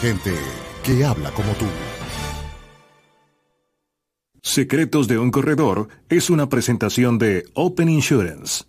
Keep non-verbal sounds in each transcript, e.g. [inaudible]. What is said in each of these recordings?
Gente que habla como tú. Secretos de un corredor es una presentación de Open Insurance.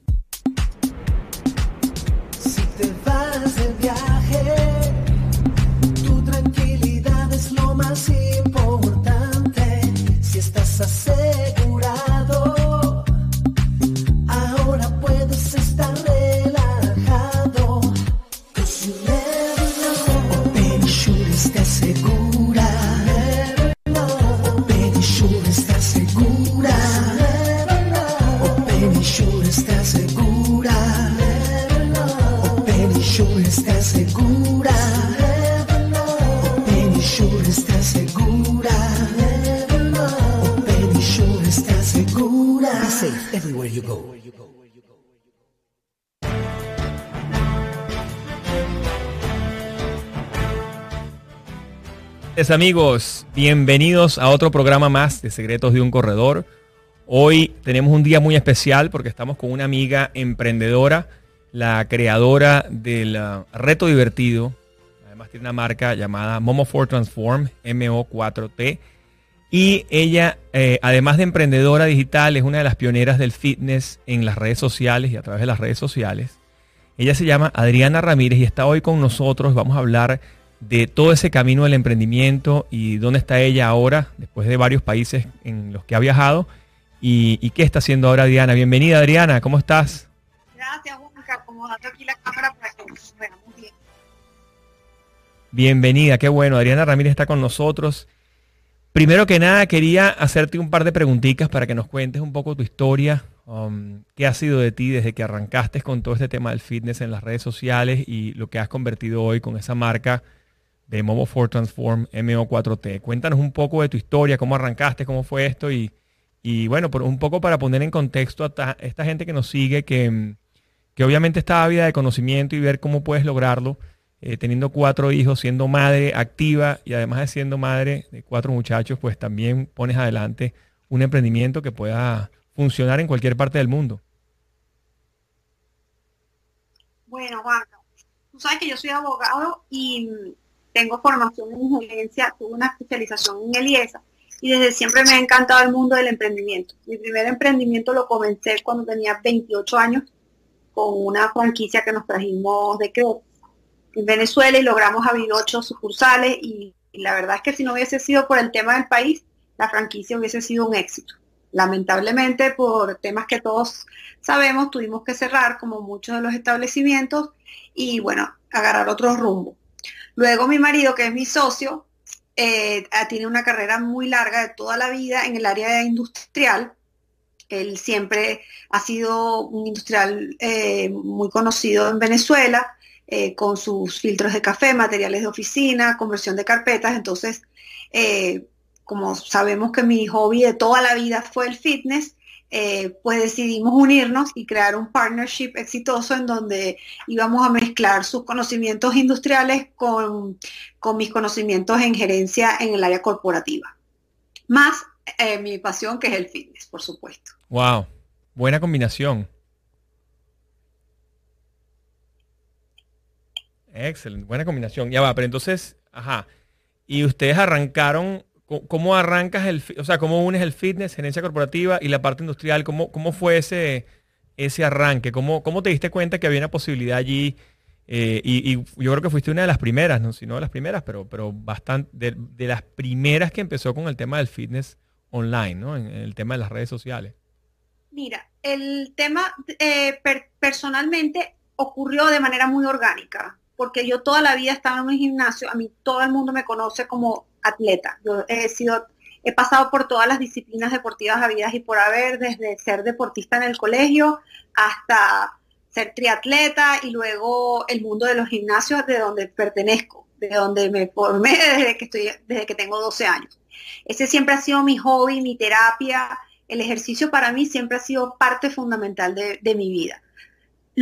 Amigos, bienvenidos a otro programa más de Secretos de un Corredor. Hoy tenemos un día muy especial porque estamos con una amiga emprendedora, la creadora del uh, Reto Divertido. Además tiene una marca llamada Momo4 Transform, MO4T. Y ella, eh, además de emprendedora digital, es una de las pioneras del fitness en las redes sociales y a través de las redes sociales. Ella se llama Adriana Ramírez y está hoy con nosotros. Vamos a hablar de todo ese camino del emprendimiento y dónde está ella ahora, después de varios países en los que ha viajado, y, qué está haciendo ahora Adriana. Bienvenida Adriana, ¿cómo estás? Gracias, Juanca, acomodando aquí la cámara para que muy bien. Bienvenida, qué bueno. Adriana Ramírez está con nosotros. Primero que nada, quería hacerte un par de preguntitas para que nos cuentes un poco tu historia, um, qué ha sido de ti desde que arrancaste con todo este tema del fitness en las redes sociales y lo que has convertido hoy con esa marca de Momo 4 Transform MO4T. Cuéntanos un poco de tu historia, cómo arrancaste, cómo fue esto y, y bueno, por un poco para poner en contexto a esta gente que nos sigue, que, que obviamente está ávida de conocimiento y ver cómo puedes lograrlo, eh, teniendo cuatro hijos, siendo madre activa y además de siendo madre de cuatro muchachos, pues también pones adelante un emprendimiento que pueda funcionar en cualquier parte del mundo. Bueno, Juan, tú sabes que yo soy abogado y tengo formación en gerencia, tuve una especialización en Eliesa y desde siempre me ha encantado el mundo del emprendimiento. Mi primer emprendimiento lo comencé cuando tenía 28 años con una franquicia que nos trajimos de Creo en Venezuela y logramos abrir ocho sucursales y, la verdad es que si no hubiese sido por el tema del país, la franquicia hubiese sido un éxito. Lamentablemente por temas que todos sabemos tuvimos que cerrar como muchos de los establecimientos y bueno, agarrar otro rumbo. Luego mi marido, que es mi socio, eh, tiene una carrera muy larga de toda la vida en el área industrial. Él siempre ha sido un industrial eh, muy conocido en Venezuela, eh, con sus filtros de café, materiales de oficina, conversión de carpetas. Entonces, como sabemos que mi hobby de toda la vida fue el fitness, eh, pues decidimos unirnos y crear un partnership exitoso en donde íbamos a mezclar sus conocimientos industriales con, mis conocimientos en gerencia en el área corporativa. Más eh, mi pasión que es el fitness, por supuesto. Wow, buena combinación. Excelente, buena combinación. Ya va, pero entonces, ajá. Y ustedes arrancaron ¿Cómo arrancas el, o sea, cómo unes el fitness, gerencia corporativa y la parte industrial? ¿Cómo, cómo fue ese, ese arranque? ¿Cómo, ¿Cómo te diste cuenta que había una posibilidad allí? Eh, y, yo creo que fuiste una de las primeras, no si no de las primeras, pero, pero bastante, de, las primeras que empezó con el tema del fitness online, ¿no? En, el tema de las redes sociales. Mira, el tema eh, personalmente ocurrió de manera muy orgánica, porque yo toda la vida estaba en un gimnasio, a mí todo el mundo me conoce como atleta. Yo he sido, he pasado por todas las disciplinas deportivas habidas y por haber, desde ser deportista en el colegio hasta ser triatleta y luego el mundo de los gimnasios de donde pertenezco. de donde me formé desde que, estoy, desde que tengo 12 años. Ese siempre ha sido mi hobby, mi terapia. El ejercicio para mí siempre ha sido parte fundamental de, de mi vida.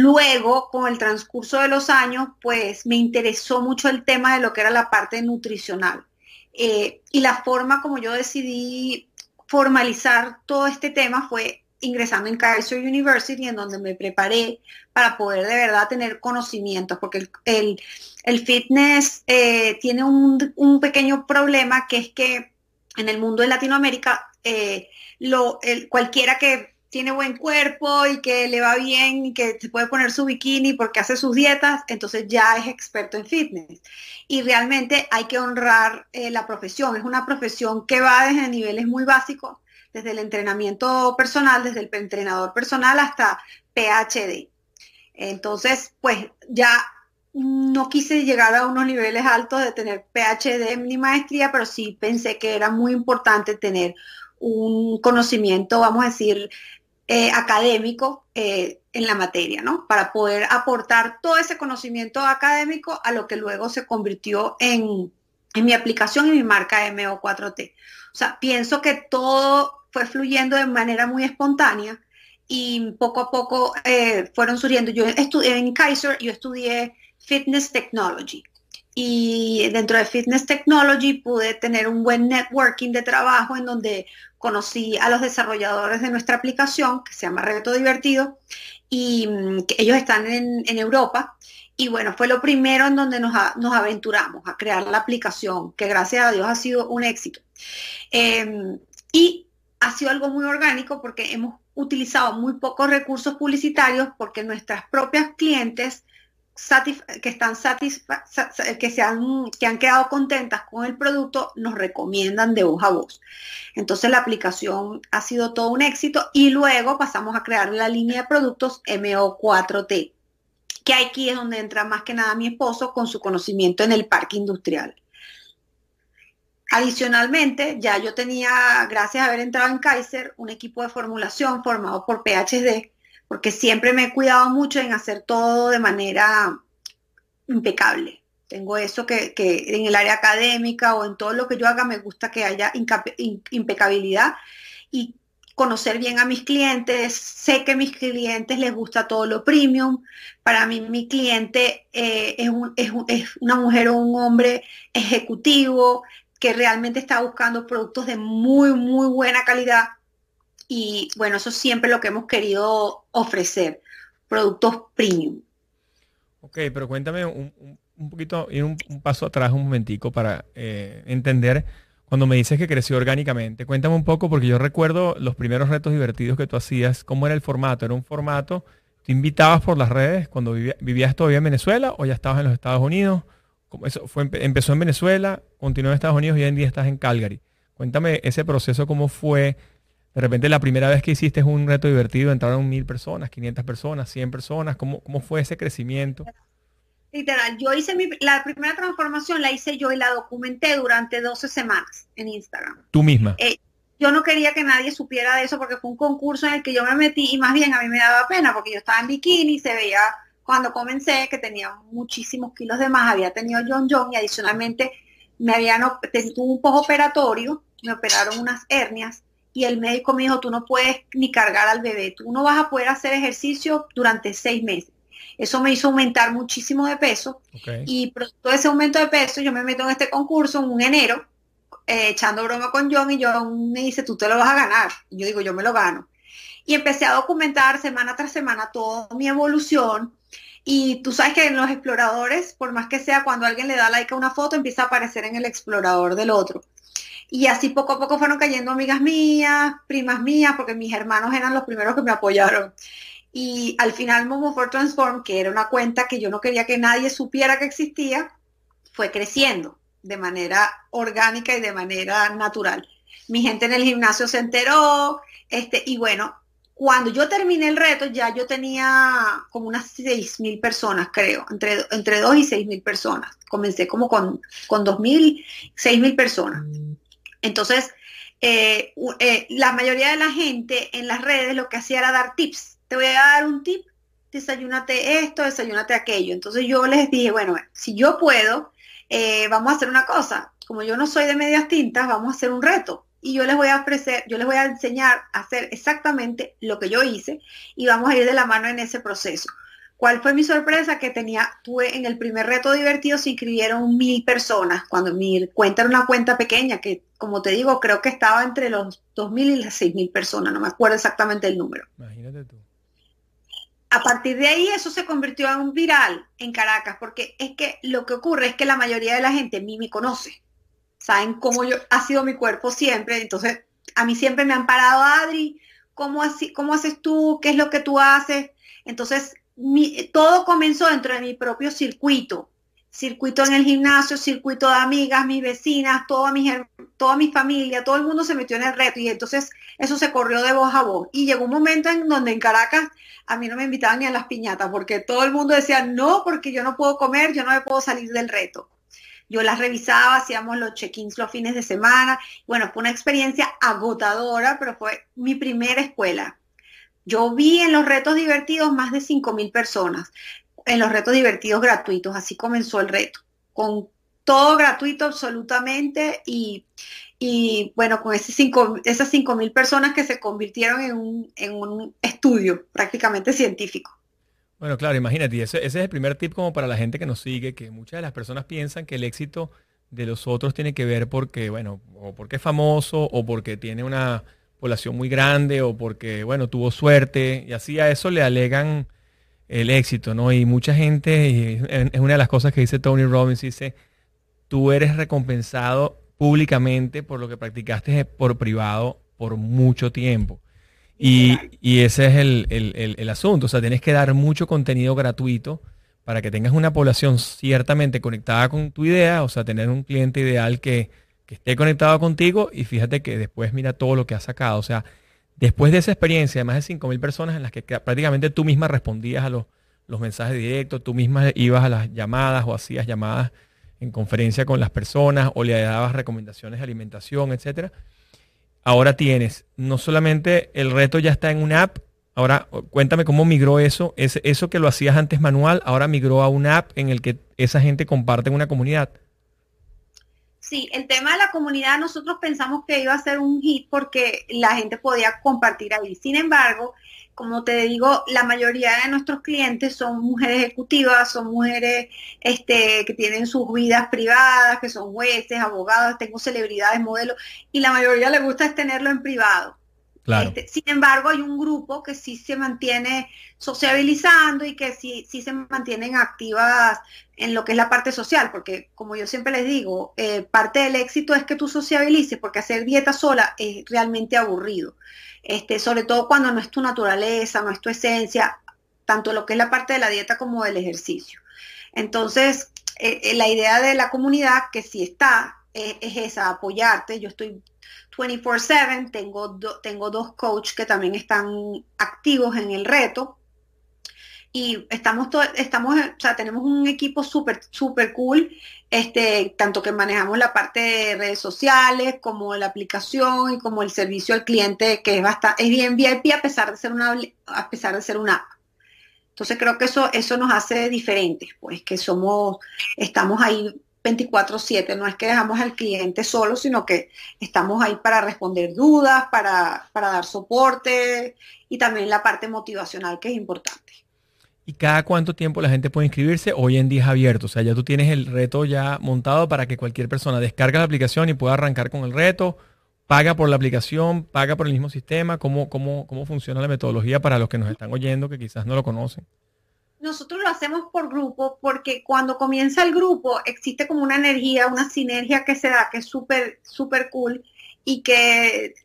Luego, con el transcurso de los años, pues me interesó mucho el tema de lo que era la parte nutricional. Eh, y la forma como yo decidí formalizar todo este tema fue ingresando en Kaiser University, en donde me preparé para poder de verdad tener conocimientos, porque el, el, fitness eh, tiene un, un, pequeño problema que es que en el mundo de Latinoamérica, eh, lo, cualquiera que tiene buen cuerpo y que le va bien y que se puede poner su bikini porque hace sus dietas, entonces ya es experto en fitness. Y realmente hay que honrar eh, la profesión. Es una profesión que va desde niveles muy básicos, desde el entrenamiento personal, desde el entrenador personal hasta PhD. Entonces, pues ya no quise llegar a unos niveles altos de tener PhD ni maestría, pero sí pensé que era muy importante tener un conocimiento, vamos a decir, eh, académico eh, en la materia, ¿no? Para poder aportar todo ese conocimiento académico a lo que luego se convirtió en, mi aplicación y mi marca MO4T. O sea, pienso que todo fue fluyendo de manera muy espontánea y poco a poco eh, fueron surgiendo. Yo estudié en Kaiser, yo estudié Fitness Technology y dentro de Fitness Technology pude tener un buen networking de trabajo en donde conocí a los desarrolladores de nuestra aplicación, que se llama Reto Divertido, y mm, ellos están en, Europa. Y bueno, fue lo primero en donde nos, aventuramos a crear la aplicación, que gracias a Dios ha sido un éxito. Em, y ha sido algo muy orgánico porque hemos utilizado muy pocos recursos publicitarios porque nuestras propias clientes que están que, se han, que han quedado contentas con el producto, nos recomiendan de voz a voz. Entonces la aplicación ha sido todo un éxito y luego pasamos a crear la línea de productos MO4T, que aquí es donde entra más que nada mi esposo con su conocimiento en el parque industrial. Adicionalmente, ya yo tenía, gracias a haber entrado en Kaiser, un equipo de formulación formado por PhD, porque siempre me he cuidado mucho en hacer todo de manera impecable. Tengo eso que, en el área académica o en todo lo que yo haga me gusta que haya impecabilidad y conocer bien a mis clientes. Sé que a mis clientes les gusta todo lo premium. Para mí mi cliente eh, es, es una mujer o un hombre ejecutivo que realmente está buscando productos de muy, muy buena calidad y bueno, eso es siempre lo que hemos querido ofrecer, productos premium. Ok, pero cuéntame un, poquito, ir un, paso atrás un momentico para eh, entender cuando me dices que creció orgánicamente. Cuéntame un poco, porque yo recuerdo los primeros retos divertidos que tú hacías, ¿cómo era el formato? ¿Era un formato, te invitabas por las redes cuando vivías todavía en Venezuela o ya estabas en los Estados Unidos? Eso fue, empezó en Venezuela, continuó en Estados Unidos y hoy en día estás en Calgary. Cuéntame ese proceso, cómo fue, de repente la primera vez que hiciste un reto divertido, entraron mil personas, 500 personas, 100 personas. ¿Cómo, cómo fue ese crecimiento? Literal, yo hice mi, la primera transformación, la hice yo y la documenté durante 12 semanas en Instagram. ¿Tú misma? Eh, yo no quería que nadie supiera de eso porque fue un concurso en el que yo me metí y más bien a mí me daba pena porque yo estaba en bikini, se veía cuando comencé que tenía muchísimos kilos de más, había tenido John John y adicionalmente me habían, tuve un operatorio, me operaron unas hernias y el médico me dijo, tú no puedes ni cargar al bebé, tú no vas a poder hacer ejercicio durante seis meses. Eso me hizo aumentar muchísimo de peso y todo ese aumento de peso yo me meto en este concurso en un enero, eh, echando broma con John y John me dice, tú te lo vas a ganar. Y yo digo, yo me lo gano. Y empecé a documentar semana tras semana toda mi evolución. Y tú sabes que en los exploradores, por más que sea, cuando alguien le da like a una foto, empieza a aparecer en el explorador del otro. Y así poco a poco fueron cayendo amigas mías, primas mías, porque mis hermanos eran los primeros que me apoyaron. Y al final Momo for Transform, que era una cuenta que yo no quería que nadie supiera que existía, fue creciendo de manera orgánica y de manera natural. Mi gente en el gimnasio se enteró, este, y bueno, cuando yo terminé el reto ya yo tenía como unas 6.000 personas, creo, entre, entre 2 y 6.000 personas. Comencé como con, con 2.000, 6.000 personas. Entonces, eh, eh, la mayoría de la gente en las redes lo que hacía era dar tips. Te voy a dar un tip, desayúnate esto, desayúnate aquello. Entonces yo les dije, bueno, si yo puedo eh, vamos a hacer una cosa, como yo no soy de medias tintas, vamos a hacer un reto y yo les voy a ofrecer, yo les voy a enseñar a hacer exactamente lo que yo hice y vamos a ir de la mano en ese proceso. ¿Cuál fue mi sorpresa? Que tenía, tuve en el primer reto divertido se inscribieron mil personas, cuando mi cuenta era una cuenta pequeña, que como te digo, creo que estaba entre los dos mil y las seis mil personas, no me acuerdo exactamente el número. Imagínate tú. A partir de ahí eso se convirtió en un viral en Caracas, porque es que lo que ocurre es que la mayoría de la gente a mí me conoce, saben cómo yo ha sido mi cuerpo siempre, entonces a mí siempre me han parado, Adri, ¿cómo, así, cómo haces tú? ¿Qué es lo que tú haces? Entonces todo comenzó dentro de mi propio circuito, circuito en el gimnasio, circuito de amigas, mis vecinas, toda mi, toda mi familia, todo el mundo se metió en el reto y entonces eso se corrió de voz a voz. Y llegó un momento en donde en Caracas a mí no me invitaban ni a las piñatas porque todo el mundo decía, no, porque yo no puedo comer, yo no me puedo salir del reto. Yo las revisaba, hacíamos los check-ins los fines de semana. Bueno, fue una experiencia agotadora, pero fue mi primera escuela. Yo vi en los retos divertidos más de 5.000 personas, en los retos divertidos gratuitos, así comenzó el reto, con todo gratuito absolutamente y, bueno, con ese cinco, esas 5.000 personas que se convirtieron en un, en un, estudio prácticamente científico. Bueno, claro, imagínate, ese es el primer tip como para la gente que nos sigue, que muchas de las personas piensan que el éxito de los otros tiene que ver porque, bueno, o porque es famoso o porque tiene una población muy grande o porque, bueno, tuvo suerte y así a eso le alegan el éxito, ¿no? Y mucha gente, y es una de las cosas que dice Tony Robbins, dice, tú eres recompensado públicamente por lo que practicaste por privado por mucho tiempo. Y, ese es el, el, asunto, o sea, tienes que dar mucho contenido gratuito para que tengas una población ciertamente conectada con tu idea, o sea, tener un cliente ideal que, que esté conectado contigo y fíjate que después mira todo lo que has sacado. O sea, después de esa experiencia de más de 5.000 personas en las que prácticamente tú misma respondías a los, mensajes directos, tú misma ibas a las llamadas o hacías llamadas en conferencia con las personas o le dabas recomendaciones de alimentación, etcétera. Ahora tienes, no solamente el reto ya está en una app, ahora cuéntame cómo migró eso, eso que lo hacías antes manual, ahora migró a una app en el que esa gente comparte en una comunidad. Sí, el tema de la comunidad nosotros pensamos que iba a ser un hit porque la gente podía compartir ahí. Sin embargo, como te digo, la mayoría de nuestros clientes son mujeres ejecutivas, son mujeres este, que tienen sus vidas privadas, que son jueces, abogados, tengo celebridades, modelos, y la mayoría le gusta es tenerlo en privado. Este, sin embargo, hay un grupo que sí se mantiene sociabilizando y que sí, sí se mantienen activas en lo que es la parte social, porque como yo siempre les digo, eh, parte del éxito es que tú sociabilices, porque hacer dieta sola es realmente aburrido. Este, sobre todo cuando no es tu naturaleza, no es tu esencia, tanto lo que es la parte de la dieta como del ejercicio. Entonces, eh, eh, la idea de la comunidad que sí está es esa, apoyarte. Yo estoy 24/7, tengo, tengo dos coaches que también están activos en el reto y estamos, estamos, o sea, tenemos un equipo súper, súper cool, este, tanto que manejamos la parte de redes sociales, como la aplicación y como el servicio al cliente, que es bastante, es bien VIP a pesar de ser una, a pesar de ser una. Entonces creo que eso, eso nos hace diferentes, pues que somos, estamos ahí 24/7, no es que dejamos al cliente solo, sino que estamos ahí para responder dudas, para, para dar soporte y también la parte motivacional que es importante. ¿Y cada cuánto tiempo la gente puede inscribirse? Hoy en día es abierto, o sea, ya tú tienes el reto ya montado para que cualquier persona descargue la aplicación y pueda arrancar con el reto, paga por la aplicación, paga por el mismo sistema, ¿cómo, cómo, cómo funciona la metodología para los que nos están oyendo que quizás no lo conocen? nosotros lo hacemos por grupo porque cuando comienza el grupo existe como una energía, una sinergia que se da que es súper, súper cool y que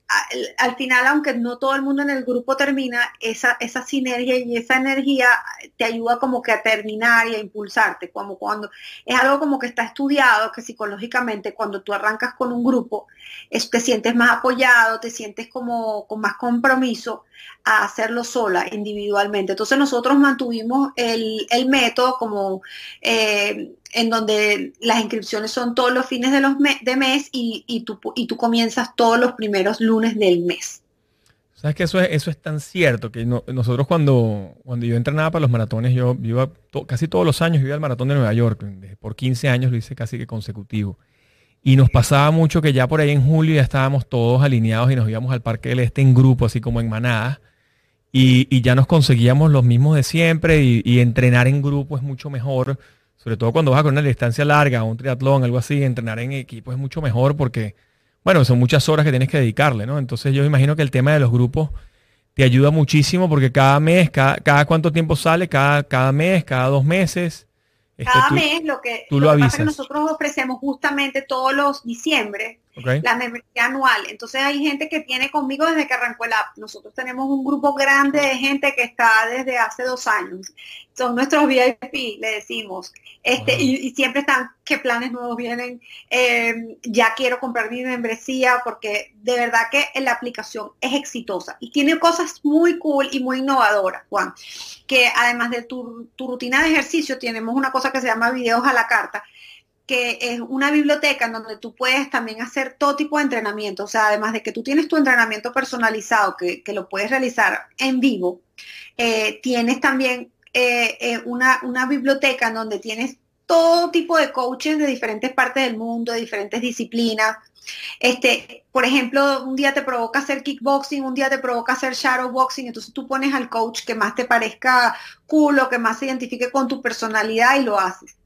al, final, aunque no todo el mundo en el grupo termina, esa, esa sinergia y esa energía te ayuda como que a terminar y a impulsarte, como cuando es algo como que está estudiado, que psicológicamente cuando tú arrancas con un grupo, te sientes más apoyado, te sientes como con más compromiso a hacerlo sola, individualmente. Entonces nosotros mantuvimos el, método como... Eh, en donde las inscripciones son todos los fines de, los de mes y, tú, y tú comienzas todos los primeros lunes del mes. Sabes que eso es, eso es tan cierto que nosotros cuando, cuando yo entrenaba para los maratones, yo, iba casi todos los años, iba al maratón de Nueva York. Por 15 años lo hice casi que consecutivo. Y nos pasaba mucho que ya por ahí en julio ya estábamos todos alineados y nos íbamos al Parque del Este en grupo, así como en manadas. Y, ya nos conseguíamos los mismos de siempre y, entrenar en grupo es mucho mejor. Sobre todo cuando vas con una distancia larga, un triatlón, algo así, entrenar en equipo es mucho mejor porque bueno, son muchas horas que tienes que dedicarle, ¿no? Entonces yo imagino que el tema de los grupos te ayuda muchísimo porque cada mes, cada, cada cuánto tiempo sale, cada, cada mes, cada dos meses. Este, cada mes lo que, tú lo, que que nosotros ofrecemos justamente todos los diciembre la membresía anual. Entonces hay gente que tiene conmigo desde que arrancó el app. Nosotros tenemos un grupo grande de gente que está desde hace dos años. Son nuestros VIP, le decimos. Este, y, siempre están, ¿qué planes nuevos vienen? Em, ya quiero comprar mi membresía porque de verdad que la aplicación es exitosa y tiene cosas muy cool y muy innovadoras, Juan. Que además de tu, tu rutina de ejercicio, tenemos una cosa que se llama videos a la carta que es una biblioteca en donde tú puedes también hacer todo tipo de entrenamiento. O sea, además de que tú tienes tu entrenamiento personalizado, que, lo puedes realizar en vivo, eh, tienes también eh, eh, una, una, biblioteca en donde tienes todo tipo de coaches de diferentes partes del mundo, de diferentes disciplinas. Este, por ejemplo, un día te provoca hacer kickboxing, un día te provoca hacer shadowboxing, entonces tú pones al coach que más te parezca cool o que más se identifique con tu personalidad y lo haces.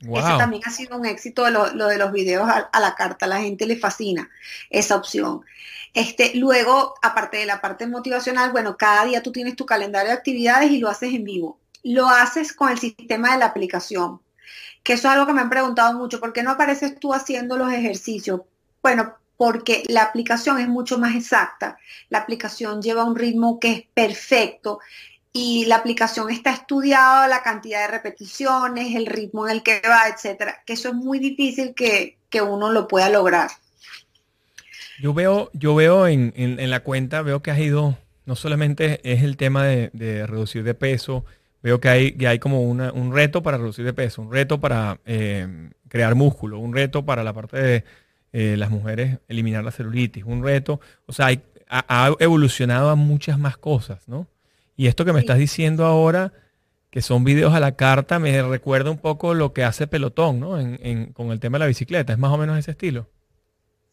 Eso también ha sido un éxito lo, de los videos a, la carta. A la gente le fascina esa opción. Este, luego, aparte de la parte motivacional, bueno, cada día tú tienes tu calendario de actividades y lo haces en vivo. Lo haces con el sistema de la aplicación, que eso es algo que me han preguntado mucho. ¿Por qué no apareces tú haciendo los ejercicios? Bueno, porque la aplicación es mucho más exacta. La aplicación lleva un ritmo que es perfecto y la aplicación está estudiada, la cantidad de repeticiones, el ritmo en el que va, etcétera, que eso es muy difícil que, uno lo pueda lograr. Yo veo, yo veo en, la cuenta, veo que has ido, no solamente es el tema de, reducir de peso, veo que hay, que hay como un reto para reducir de peso, un reto para eh, crear músculo, un reto para la parte de eh, las mujeres eliminar la celulitis, un reto, o sea, ha evolucionado a muchas más cosas, ¿no? Y esto que me estás diciendo ahora, que son videos a la carta, me recuerda un poco lo que hace Pelotón, ¿no? En, con el tema de la bicicleta. ¿Es más o menos ese estilo?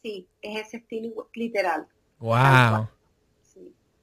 Sí, es ese estilo literal. ¡Wow!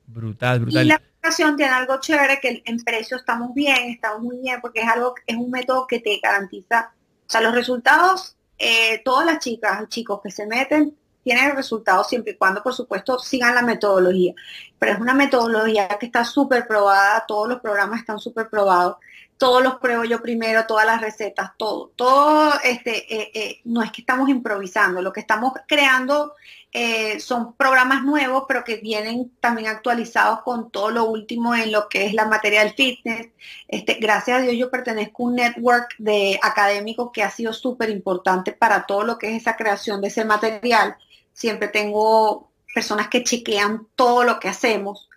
Brutal, brutal. Y la aplicación tiene algo chévere que en precio estamos bien, estamos muy bien, porque es algo, es un método que te garantiza, o sea, los resultados, eh, todas las chicas y chicos que se meten tiene resultados siempre y cuando, por supuesto, sigan la metodología. Pero es una metodología que está súper probada, todos los programas están súper probados, todos los pruebo yo primero, todas las recetas, todo. Todo, este, eh, eh, no es que estamos improvisando, lo que estamos creando eh, son programas nuevos, pero que vienen también actualizados con todo lo último en lo que es la materia del fitness. Este, gracias a Dios yo pertenezco a un network de académicos que ha sido súper importante para todo lo que es esa creación de ese material siempre tengo personas que chequean todo lo que hacemos.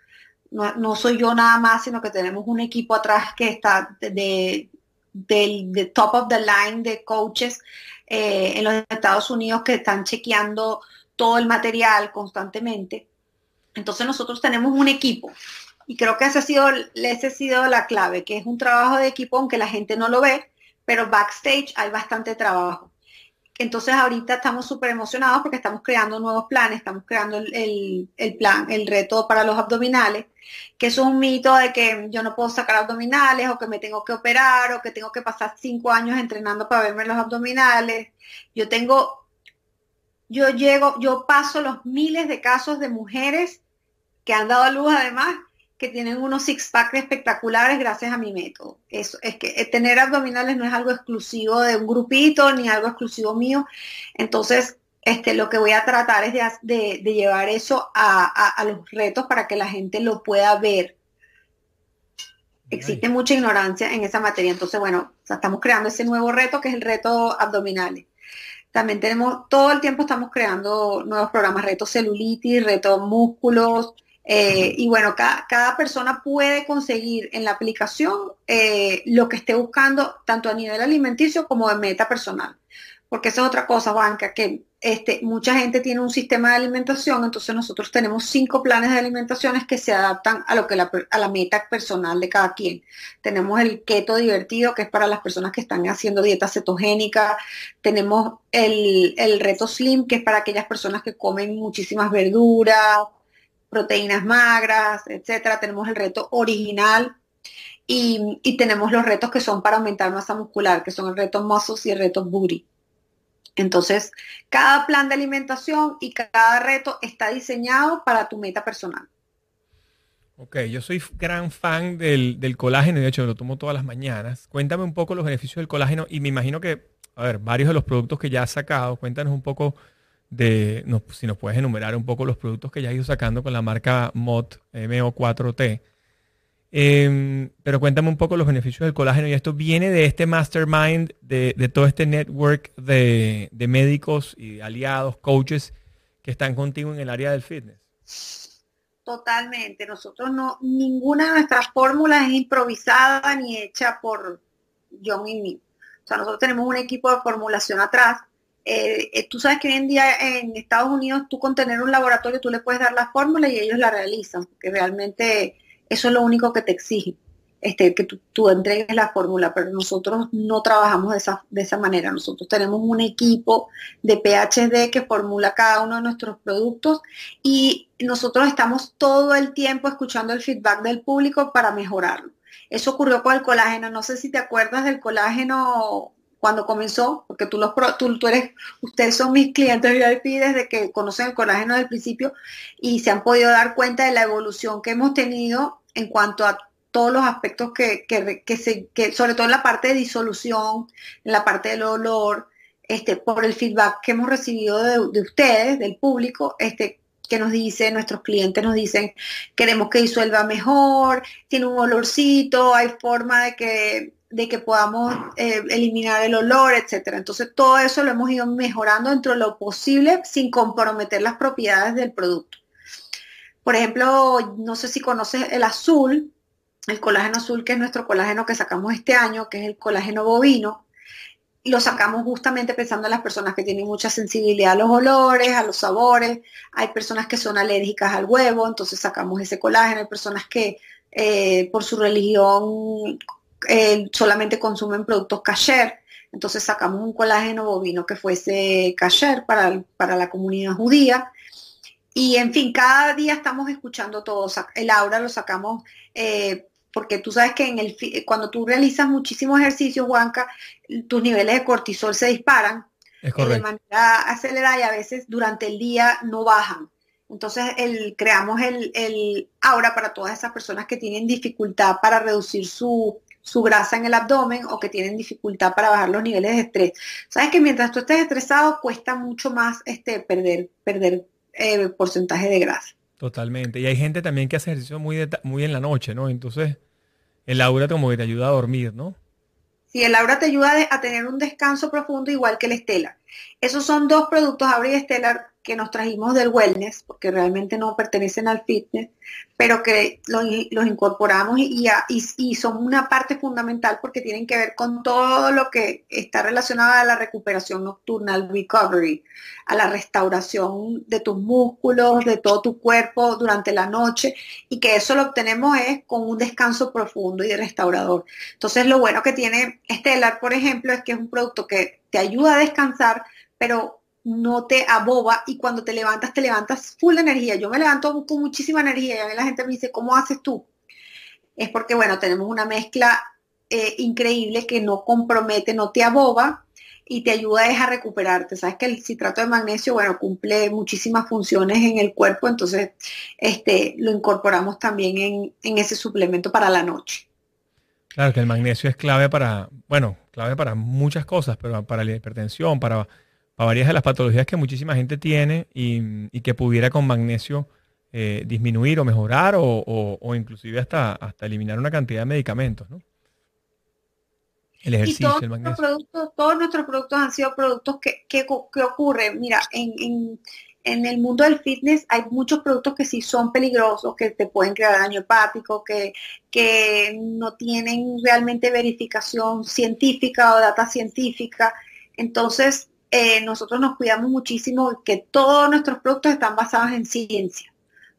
No, soy yo nada más, sino que tenemos un equipo atrás que está de, de, top of the line de coaches eh, en los Estados Unidos que están chequeando todo el material constantemente. Entonces nosotros tenemos un equipo y creo que esa ha sido, esa ha sido la clave, que es un trabajo de equipo aunque la gente no lo ve, pero backstage hay bastante trabajo. Entonces ahorita estamos súper emocionados porque estamos creando nuevos planes, estamos creando el, plan, el reto para los abdominales, que es un mito de que yo no puedo sacar abdominales o que me tengo que operar o que tengo que pasar cinco años entrenando para verme los abdominales. Yo tengo, yo llego, yo paso los miles de casos de mujeres que han dado a luz además que tienen unos six pack espectaculares gracias a mi método. Eso es que eh, tener abdominales no es algo exclusivo de un grupito ni algo exclusivo mío. Entonces, este, lo que voy a tratar es de, llevar eso a, los retos para que la gente lo pueda ver. Existe mucha ignorancia en esa materia. Entonces, bueno, estamos creando ese nuevo reto que es el reto abdominales. También tenemos, todo el tiempo estamos creando nuevos programas, retos celulitis, retos músculos, eh, y bueno, cada, persona puede conseguir en la aplicación eh, lo que esté buscando, tanto a nivel alimenticio como de meta personal. porque esa es otra cosa, Banca, que este, mucha gente tiene un sistema de alimentación, entonces nosotros tenemos cinco planes de alimentaciones que se adaptan a lo que la, a la meta personal de cada quien. Tenemos el keto divertido, que es para las personas que están haciendo dieta cetogénica. Tenemos el, el reto slim, que es para aquellas personas que comen muchísimas verduras, proteínas magras, etcétera. Tenemos el reto original, y, tenemos los retos que son para aumentar masa muscular, que son el reto muscles y el reto booty. Entonces, cada plan de alimentación y cada reto está diseñado para tu meta personal. Ok, yo soy gran fan del, colágeno y de hecho lo tomo todas las mañanas. Cuéntame un poco los beneficios del colágeno y me imagino que, a ver, varios de los productos que ya has sacado, cuéntanos un poco de, si nos puedes enumerar un poco los productos que ya has ido sacando con la marca MOT MO4T Em, pero cuéntame un poco los beneficios del colágeno y esto viene de este mastermind, de, todo este network de, médicos y aliados, coaches que están contigo en el área del fitness. Totalmente. Nosotros no, ninguna de nuestras fórmulas es improvisada ni hecha por John y. O sea, nosotros tenemos un equipo de formulación atrás. Eh, eh, tú sabes que hoy en día en Estados Unidos tú con tener un laboratorio tú le puedes dar la fórmula y ellos la realizan, porque realmente eso es lo único que te exige, este, que tú, entregues la fórmula, pero nosotros no trabajamos de esa, de esa manera. Nosotros tenemos un equipo de PhD que formula cada uno de nuestros productos y nosotros estamos todo el tiempo escuchando el feedback del público para mejorarlo. Eso ocurrió con el colágeno. No sé si te acuerdas del colágeno cuando comenzó, porque tú, los, tú, tú, eres, ustedes son mis clientes VIP desde que conocen el colágeno del principio y se han podido dar cuenta de la evolución que hemos tenido en cuanto a todos los aspectos que, que, se, que, sobre todo en la parte de disolución, en la parte del olor, este, por el feedback que hemos recibido de, ustedes, del público, este, que nos dice, nuestros clientes nos dicen, queremos que disuelva mejor, tiene un olorcito, hay forma de que, de que podamos eh, eliminar el olor, etcétera. Entonces todo eso lo hemos ido mejorando dentro de lo posible sin comprometer las propiedades del producto. Por ejemplo, no sé si conoces el azul, el colágeno azul, que es nuestro colágeno que sacamos este año, que es el colágeno bovino. Lo sacamos justamente pensando en las personas que tienen mucha sensibilidad a los olores, a los sabores. Hay personas que son alérgicas al huevo, entonces sacamos ese colágeno. Hay personas que eh, por su religión eh, solamente consumen productos kasher. Entonces sacamos un colágeno bovino que fuese kasher para, para la comunidad judía. Y en fin, cada día estamos escuchando todo. El aura lo sacamos eh, porque tú sabes que en el, cuando tú realizas muchísimo ejercicio, Juanca, tus niveles de cortisol se disparan eh, de manera acelerada y a veces durante el día no bajan. Entonces el, creamos el, el aura para todas esas personas que tienen dificultad para reducir su, su grasa en el abdomen o que tienen dificultad para bajar los niveles de estrés. Sabes que mientras tú estés estresado cuesta mucho más este, perder, perder eh, porcentaje de grasa. Totalmente. Y hay gente también que hace ejercicio muy, muy en la noche, ¿no? Entonces, el aura como que te ayuda a dormir, ¿no? Sí, el aura te ayuda a tener un descanso profundo igual que el Stellar. Esos son dos productos, Aura y Stellar, que nos trajimos del wellness, porque realmente no pertenecen al fitness, pero que los, incorporamos y, son una parte fundamental porque tienen que ver con todo lo que está relacionado a la recuperación nocturna, al recovery, a la restauración de tus músculos, de todo tu cuerpo durante la noche y que eso lo obtenemos es con un descanso profundo y restaurador. Entonces lo bueno que tiene Stellar, por ejemplo, es que es un producto que te ayuda a descansar, pero no te aboba y cuando te levantas, te levantas full de energía. Yo me levanto con muchísima energía y a mí la gente me dice, ¿cómo haces tú? Es porque, bueno, tenemos una mezcla eh, increíble que no compromete, no te aboba y te ayuda a recuperarte. Sabes que el citrato de magnesio, bueno, cumple muchísimas funciones en el cuerpo, entonces este, lo incorporamos también en, en ese suplemento para la noche. Claro que el magnesio es clave para, bueno, clave para muchas cosas, pero para la hipertensión, para para varias de las patologías que muchísima gente tiene y, que pudiera con magnesio eh, disminuir o mejorar o, inclusive hasta, hasta eliminar una cantidad de medicamentos, ¿no? El ejercicio, el magnesio. todos nuestros productos han sido productos que, que, ocurren. Mira, en, el mundo del fitness hay muchos productos que sí son peligrosos, que te pueden crear daño hepático, que, que no tienen realmente verificación científica o data científica. Entonces, eh, nosotros nos cuidamos muchísimo que todos nuestros productos están basados en ciencia.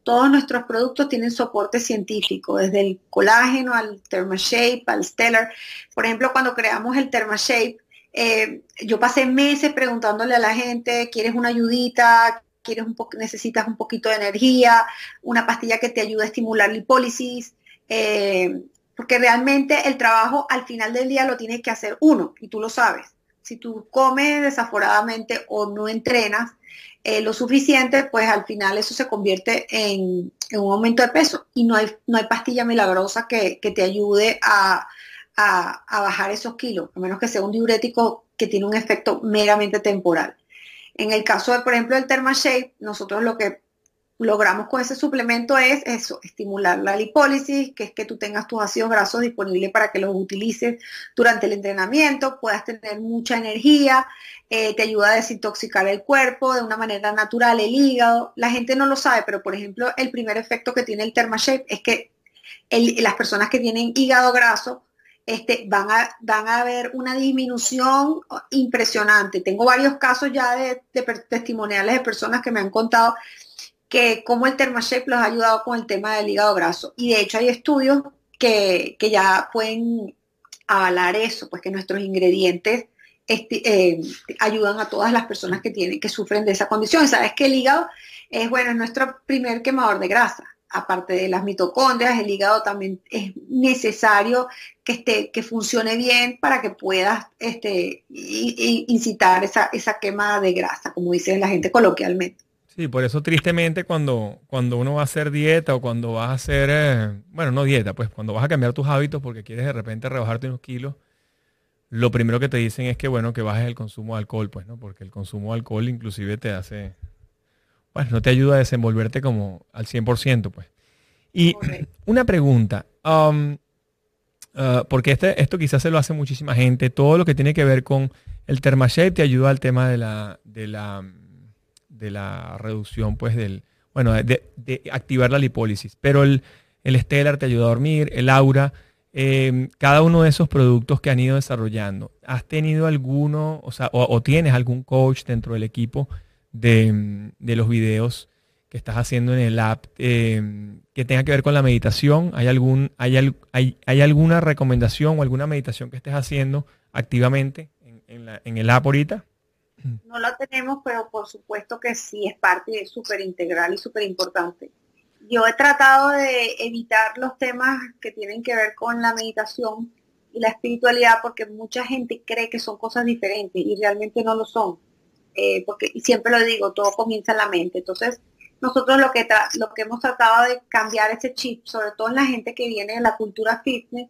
Todos nuestros productos tienen soporte científico, desde el colágeno al ThermaShape, al Stellar. Por ejemplo, cuando creamos el ThermaShape, eh, yo pasé meses preguntándole a la gente, ¿quieres una ayudita? ¿Quieres un necesitas un poquito de energía? ¿Una pastilla que te ayude a estimular la hipólisis? Eh, porque realmente el trabajo al final del día lo tienes que hacer uno, y tú lo sabes. Si tú comes desaforadamente o no entrenas eh, lo suficiente, pues al final eso se convierte en, un aumento de peso. Y no hay, no hay pastilla milagrosa que, te ayude a, a, bajar esos kilos, a menos que sea un diurético que tiene un efecto meramente temporal. En el caso de, por ejemplo, el ThermaShape, nosotros lo que logramos con ese suplemento es eso, estimular la lipólisis, que es que tú tengas tus ácidos grasos disponibles para que los utilices durante el entrenamiento, puedas tener mucha energía, eh, te ayuda a desintoxicar el cuerpo de una manera natural, el hígado. La gente no lo sabe, pero por ejemplo, el primer efecto que tiene el ThermaShape es que las personas que tienen hígado graso este, van, a, van a ver una disminución impresionante. Tengo varios casos ya de, de testimoniales de personas que me han contado que cómo el ThermaShape los ha ayudado con el tema del hígado graso. Y de hecho hay estudios que, ya pueden avalar eso, pues que nuestros ingredientes este, eh, ayudan a todas las personas que tienen, que sufren de esa condición. Sabes que el hígado es bueno, es nuestro primer quemador de grasa. Aparte de las mitocondrias, el hígado también es necesario que esté, que funcione bien para que puedas este, incitar esa, esa quema de grasa, como dice la gente coloquialmente. Sí, por eso tristemente cuando, cuando uno va a hacer dieta o cuando vas a hacer, eh, bueno, no dieta, pues cuando vas a cambiar tus hábitos porque quieres de repente rebajarte unos kilos, lo primero que te dicen es que, bueno, que bajes el consumo de alcohol, pues, ¿no? Porque el consumo de alcohol inclusive te hace, bueno, no te ayuda a desenvolverte como al 100%, pues. Y una pregunta, um, uh, porque este, esto quizás se lo hace muchísima gente, todo lo que tiene que ver con el Thermashape te ayuda al tema de la, de la de la reducción, pues, del, bueno, de, activar la lipólisis. Pero el, el Stellar te ayuda a dormir, el Aura, em, cada uno de esos productos que han ido desarrollando, ¿has tenido alguno, o sea, o, tienes algún coach dentro del equipo de, los videos que estás haciendo en el app em, que tenga que ver con la meditación? ¿Hay, algún, hay, hay, hay alguna recomendación o alguna meditación que estés haciendo activamente en, en el app ahorita? No la tenemos, pero por supuesto que sí es parte, súper integral y súper importante. Yo he tratado de evitar los temas que tienen que ver con la meditación y la espiritualidad porque mucha gente cree que son cosas diferentes y realmente no lo son. Eh, porque y siempre lo digo, todo comienza en la mente. Entonces, nosotros lo que, lo que hemos tratado de cambiar ese chip, sobre todo en la gente que viene de la cultura fitness,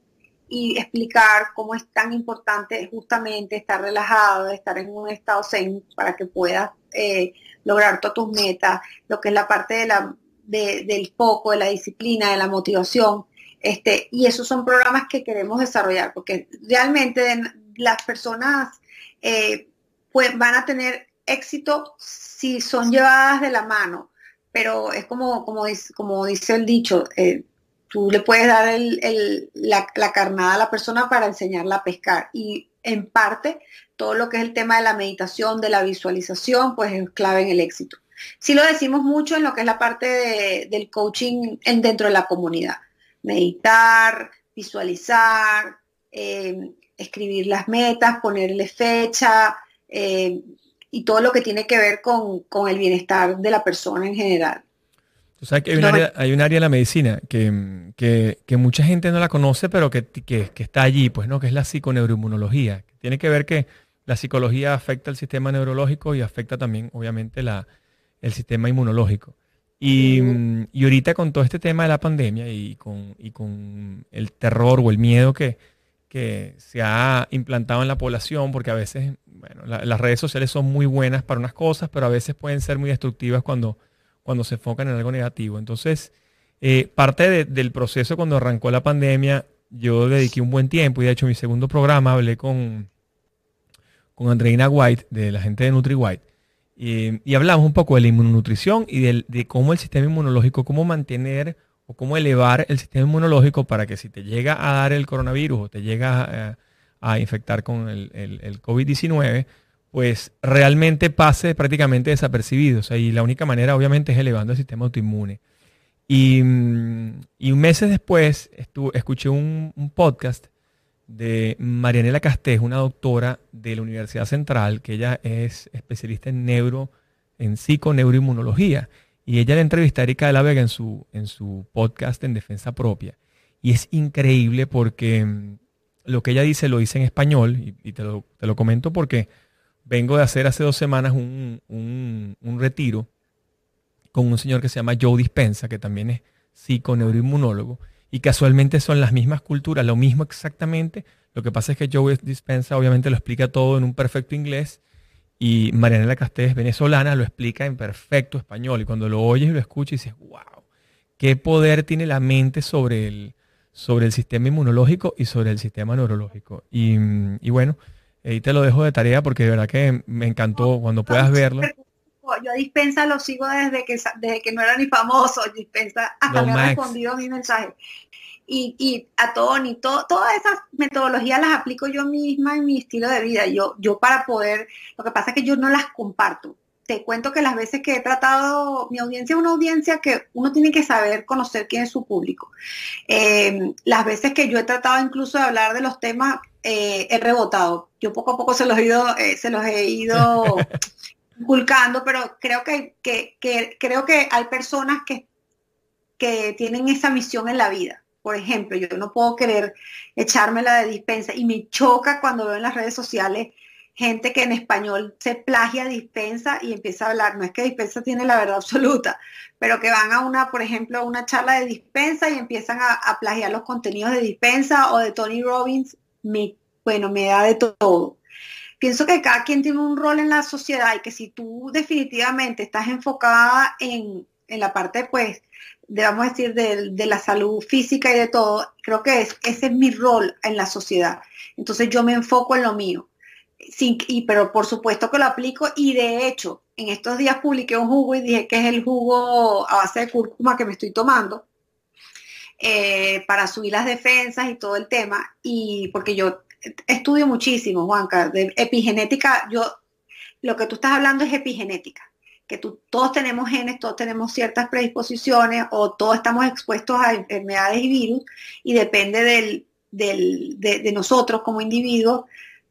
y explicar cómo es tan importante justamente estar relajado, estar en un estado zen para que puedas eh, lograr todas tus metas, lo que es la parte de la, del foco, de la disciplina, de la motivación. Este, y esos son programas que queremos desarrollar, porque realmente las personas eh, pues, van a tener éxito si son llevadas de la mano, pero es como, como, dice, como dice el dicho, eh, tú le puedes dar la, carnada a la persona para enseñarla a pescar. Y en parte, todo lo que es el tema de la meditación, de la visualización, pues es clave en el éxito. Sí lo decimos mucho en lo que es la parte del coaching en, dentro de la comunidad. Meditar, visualizar, eh, escribir las metas, ponerle fecha eh, y todo lo que tiene que ver con el bienestar de la persona en general. Que hay un, área, hay un área en la medicina que, mucha gente no la conoce, pero que, está allí, pues, ¿no? Que es la psiconeuroinmunología. Tiene que ver que la psicología afecta el sistema neurológico y afecta también, obviamente, la, el sistema inmunológico. Y, ahorita con todo este tema de la pandemia y con, con el terror o el miedo que, que se ha implantado en la población, porque a veces, bueno, las redes sociales son muy buenas para unas cosas, pero a veces pueden ser muy destructivas cuando cuando se enfocan en algo negativo. Entonces, eh, parte del proceso cuando arrancó la pandemia, yo dediqué un buen tiempo y de hecho mi segundo programa hablé con, con Andreina White, de la gente de NutriWhite, y, y hablamos un poco de la inmunonutrición y de, cómo el sistema inmunológico, cómo mantener o cómo elevar el sistema inmunológico para que si te llega a dar el coronavirus o te llega a, infectar con el, el, el COVID-19, pues realmente pase prácticamente desapercibido. O sea, y la única manera obviamente es elevando el sistema autoinmune. Y, mm, y meses después escuché un, podcast de Marianela Castés, una doctora de la Universidad Central, que ella es especialista en neuro, en psiconeuroinmunología. Y ella la entrevista a Erika de la Vega en su, en su podcast en defensa propia. Y es increíble porque mm, lo que ella dice lo dice en español, y, te, lo, te, lo, comento porque vengo de hacer hace dos semanas un, un, un retiro con un señor que se llama Joe Dispensa, que también es psiconeuroinmunólogo, y casualmente son las mismas culturas, lo mismo exactamente. Lo que pasa es que Joe Dispensa obviamente lo explica todo en un perfecto inglés y Marianela Castés, venezolana, lo explica en perfecto español. Y cuando lo oyes y lo escuchas, dices, wow, qué poder tiene la mente sobre el, sobre el sistema inmunológico y sobre el sistema neurológico. Y, y bueno, ahí te lo dejo de tarea porque de verdad que me encantó cuando puedas verlo yo a Dispensa lo sigo desde que, desde que no era ni famoso. Dispensa hasta me ha respondido mi mensaje. Y, y a Tony, todas esas metodologías las aplico yo misma en mi estilo de vida. Yo, yo para poder, lo que pasa es que yo no las comparto. Te cuento que las veces que he tratado, mi audiencia es una audiencia que uno tiene que saber conocer quién es su público. Eh, las veces que yo he tratado incluso de hablar de los temas, eh, he rebotado. Yo poco a poco se los he ido, eh, se los he ido [laughs] inculcando, pero creo que, creo que hay personas que, que tienen esa misión en la vida. Por ejemplo, yo no puedo querer echármela de dispensa y me choca cuando veo en las redes sociales gente que en español se plagia dispensa y empieza a hablar. No es que dispensa tiene la verdad [laughs] absoluta, pero que van a una, por ejemplo, a una charla de dispensa y empiezan a, a plagiar los contenidos de dispensa o de Tony Robbins. Me, bueno, me da de todo pienso que cada quien tiene un rol en la sociedad y que si tú definitivamente estás enfocada en, la parte, pues, de, vamos a decir, de, la salud física y de todo, creo que es, ese es mi rol en la sociedad. Entonces yo me enfoco en lo mío. Pero por supuesto que lo aplico y de hecho, en estos días publiqué un jugo y dije que es el jugo a base de cúrcuma que me estoy tomando. Eh, para subir las defensas y todo el tema. Y porque yo estudio muchísimo, Juanca, de epigenética, yo, lo que tú estás hablando es epigenética, que tú, todos tenemos genes, todos tenemos ciertas predisposiciones o todos estamos expuestos a enfermedades y virus y depende del, de, nosotros como individuos,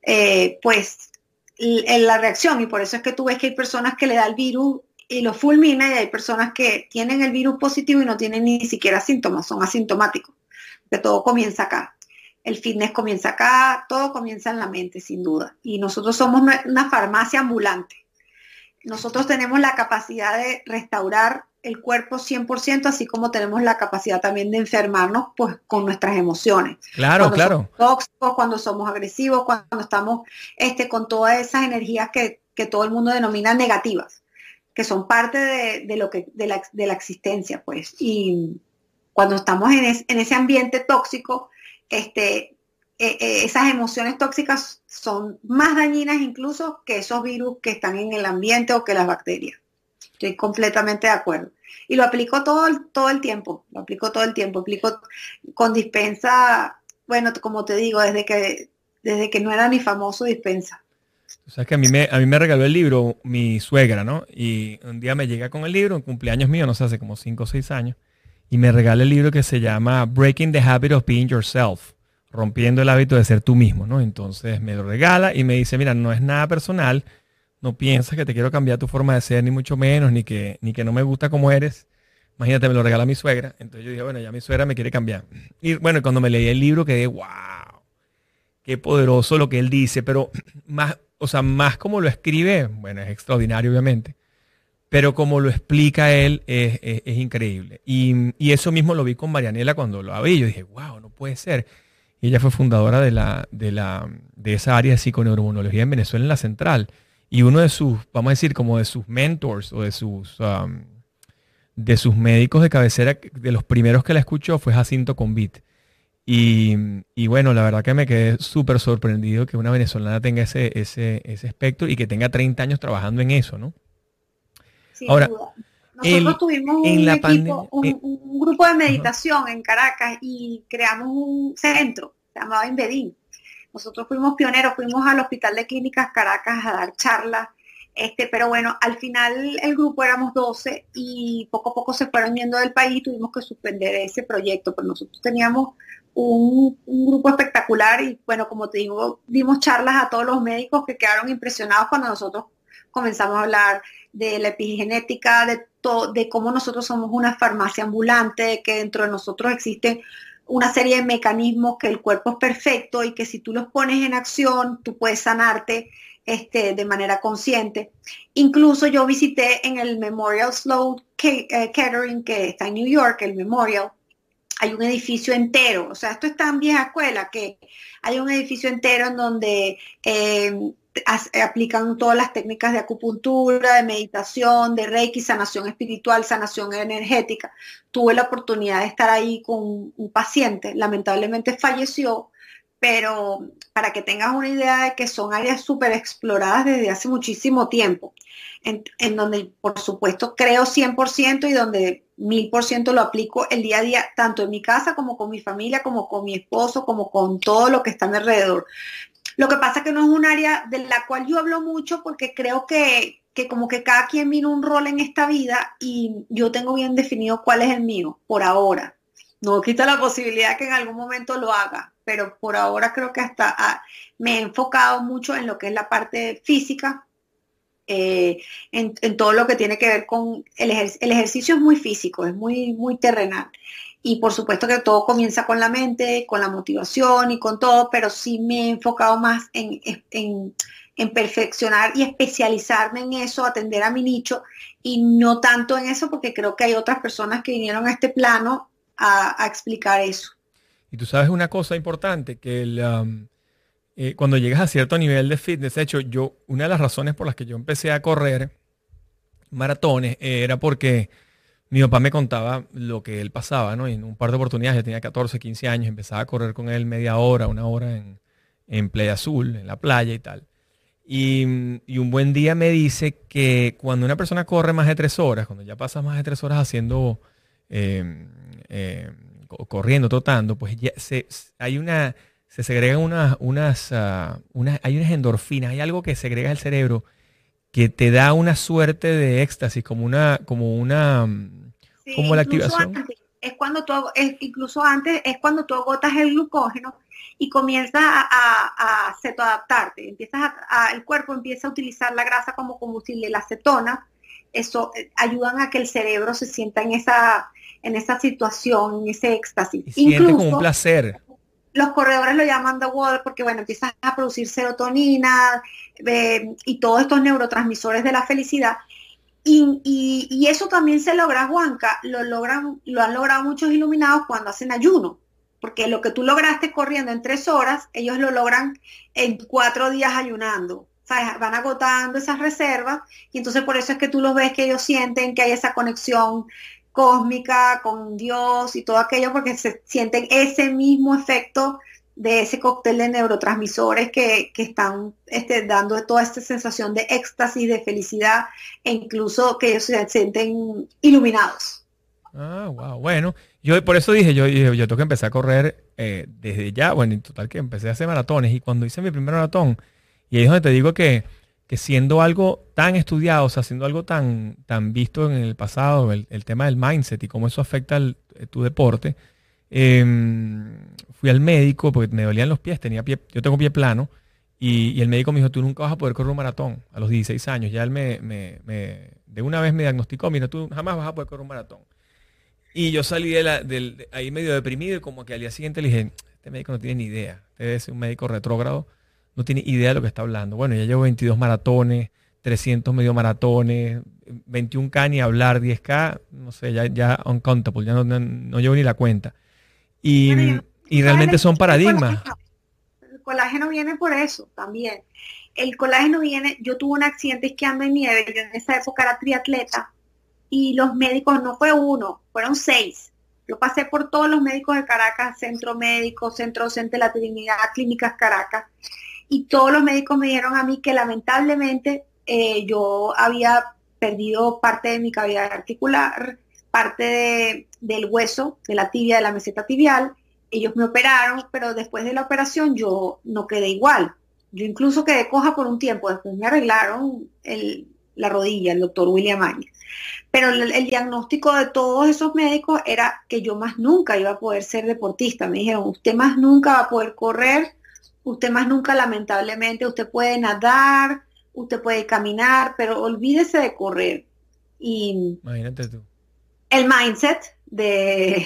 eh, pues en la reacción y por eso es que tú ves que hay personas que le da el virus y lo fulmina y hay personas que tienen el virus positivo y no tienen ni siquiera síntomas, son asintomáticos, que todo comienza acá el fitness comienza acá, todo comienza en la mente, sin duda. Y nosotros somos una farmacia ambulante. Nosotros tenemos la capacidad de restaurar el cuerpo 100%, así como tenemos la capacidad también de enfermarnos pues, con nuestras emociones. Claro, claro. Somos tóxicos, cuando somos agresivos, cuando estamos este, con todas esas energías que, todo el mundo denomina negativas, que son parte de, lo que, de, la, de la existencia. pues. Y cuando estamos en, en ese ambiente tóxico, este, eh, eh, esas emociones tóxicas son más dañinas incluso que esos virus que están en el ambiente o que las bacterias. Estoy completamente de acuerdo. Y lo aplico todo todo el tiempo, lo aplico todo el tiempo, aplico con dispensa, bueno, como te digo, desde que, desde que no era ni famoso dispensa. O sea, que a mí, me, a mí me regaló el libro mi suegra, ¿no? Y un día me llega con el libro, en cumpleaños mío, no sé, hace como 5 o 6 años y me regala el libro que se llama Breaking the Habit of Being Yourself, rompiendo el hábito de ser tú mismo, ¿no? Entonces me lo regala y me dice, mira, no es nada personal, no piensas que te quiero cambiar tu forma de ser, ni mucho menos, ni que, ni que no me gusta como eres. Imagínate, me lo regala mi suegra. Entonces yo dije, bueno, ya mi suegra me quiere cambiar. Y bueno, cuando me leí el libro quedé, wow, qué poderoso lo que él dice, pero [clears throat] más, o sea, más como lo escribe, bueno, es extraordinario obviamente, pero como lo explica él es, increíble. Y, eso mismo lo vi con Marianela cuando lo vi. Yo dije, wow, no puede ser. Y ella fue fundadora de, la, de, la, de esa área de psiconeuroinmunología en Venezuela, en la central. Y uno de sus, vamos a decir, como de sus mentors o de sus, um, de sus médicos de cabecera, de los primeros que la escuchó fue Jacinto Convit. Y, y, bueno, la verdad que me quedé súper sorprendido que una venezolana tenga ese, ese, ese espectro y que tenga 30 años trabajando en eso, ¿no? Ahora, Nosotros tuvimos un, equipo, eh, un, grupo de meditación en Caracas y creamos un centro, se llamaba Invedin, Nosotros fuimos pioneros, fuimos al Hospital de Clínicas Caracas a dar charlas, este, pero bueno, al final el grupo éramos 12 y poco a poco se fueron yendo del país, tuvimos que suspender ese proyecto, pero nosotros teníamos un, grupo espectacular y bueno, como te digo, dimos charlas a todos los médicos que quedaron impresionados cuando nosotros comenzamos a hablar de la epigenética, de, de cómo nosotros somos una farmacia ambulante, que dentro de nosotros existen una serie de mecanismos que el cuerpo es perfecto y que si tú los pones en acción, tú puedes sanarte este, de manera consciente. Incluso yo visité en el Memorial Sloan Kettering, eh, que está en New York, el Memorial, hay un edificio entero, o sea, esto está en vieja escuela, que hay un edificio entero en donde eh, aplican todas las técnicas de acupuntura, de meditación, de reiki, sanación espiritual, sanación energética. Tuve la oportunidad de estar ahí con un paciente, lamentablemente falleció, pero para que tengas una idea de que son áreas súper exploradas desde hace muchísimo tiempo, en, en, donde por supuesto creo 100% y donde 1000% lo aplico el día a día, tanto en mi casa como con mi familia, como con mi esposo, como con todo lo que está a mi alrededor. Lo que pasa que no es un área de la cual yo hablo mucho porque creo que, como que cada quien vino un rol en esta vida y yo tengo bien definido cuál es el mío, por ahora. No quita la posibilidad que en algún momento lo haga, pero por ahora creo que hasta ah, me he enfocado mucho en lo que es la parte física, eh, en, todo lo que tiene que ver con el, el ejercicio es muy físico, es muy, muy terrenal. Y por supuesto que todo comienza con la mente, con la motivación y con todo, pero sí me he enfocado más en, perfeccionar y especializarme en eso, atender a mi nicho y no tanto en eso porque creo que hay otras personas que vinieron a este plano a, explicar eso. Y tú sabes una cosa importante, que um, eh, cuando llegas a cierto nivel de fitness, de hecho, yo, una de las razones por las que yo empecé a correr maratones era porque mi papá me contaba lo que él pasaba, ¿no? Y en un par de oportunidades, yo tenía 14, 15 años, empezaba a correr con él media hora, una hora en, en Playa Azul, en la playa y tal. Y, un buen día me dice que cuando una persona corre más de tres horas, cuando ya pasas más de tres horas haciendo, em, em, corriendo, trotando, pues ya se, hay una, se segregan unas, unas, uh, unas, hay unas endorfinas, hay algo que segrega el cerebro que te da una suerte de éxtasis, como una, como una, como la activación. es cuando tú, es, incluso antes, es cuando tú agotas el glucógeno y comienzas a, a, a cetoadaptarte. Empiezas a, el cuerpo empieza a utilizar la grasa como combustible, la acetona. Eso eh, ayudan a que el cerebro se sienta en esa, en esa situación, en ese éxtasis. Y incluso, como un placer. Los corredores lo llaman the water porque, bueno, empiezas a producir serotonina eh, y todos estos neurotransmisores de la felicidad y, eso también se logra, Juanca, lo, logran, lo han logrado muchos iluminados cuando hacen ayuno, porque lo que tú lograste corriendo en tres horas, ellos lo logran en cuatro días ayunando. O van agotando esas reservas y entonces por eso es que tú los ves que ellos sienten que hay esa conexión cósmica con Dios y todo aquello porque se sienten ese mismo efecto de ese cóctel de neurotransmisores que, están este, dando toda esta sensación de éxtasis, de felicidad e incluso que ellos se sienten iluminados. Ah, wow. Bueno, yo por eso dije, yo, yo, yo tengo que empezar a correr eh, desde ya, bueno, en total que empecé a hacer maratones y cuando hice mi primer maratón, y ahí es donde te digo que, que siendo algo tan estudiado, o sea, siendo algo tan, tan visto en el pasado, el, tema del mindset y cómo eso afecta eh, tu deporte, Em, fui al médico porque me dolían los pies, tenía pie, yo tengo pie plano, y, el médico me dijo, tú nunca vas a poder correr un maratón a los 16 años. Ya él me, de una vez me diagnosticó, mira, tú jamás vas a poder correr un maratón. Y yo salí de, la, ahí medio deprimido y como que al día siguiente le dije, este médico no tiene ni idea, este es un médico retrógrado, no tiene idea de lo que está hablando. Bueno, ya llevo 22 maratones, 300 medio maratones, 21K ni hablar, 10K, no sé, ya, ya uncountable, ya no, no llevo ni la cuenta. Y, realmente son paradigmas. El colágeno, viene por eso también. El colágeno viene, yo tuve un accidente esquiando en nieve, yo en esa época era triatleta y los médicos no fue uno, fueron seis. Yo pasé por todos los médicos de Caracas, centro médico, centro docente de la Trinidad, clínicas Caracas, y todos los médicos me dijeron a mí que lamentablemente eh, yo había perdido parte de mi cavidad articular, parte del hueso, de la tibia, de la meseta tibial, ellos me operaron, pero después de la operación yo no quedé igual. Yo incluso quedé coja por un tiempo, después me arreglaron la rodilla, el doctor William Áñez. Pero el, diagnóstico de todos esos médicos era que yo más nunca iba a poder ser deportista. Me dijeron, usted más nunca va a poder correr, usted más nunca lamentablemente, usted puede nadar, usted puede caminar, pero olvídese de correr. Y Imagínate tú. El mindset de,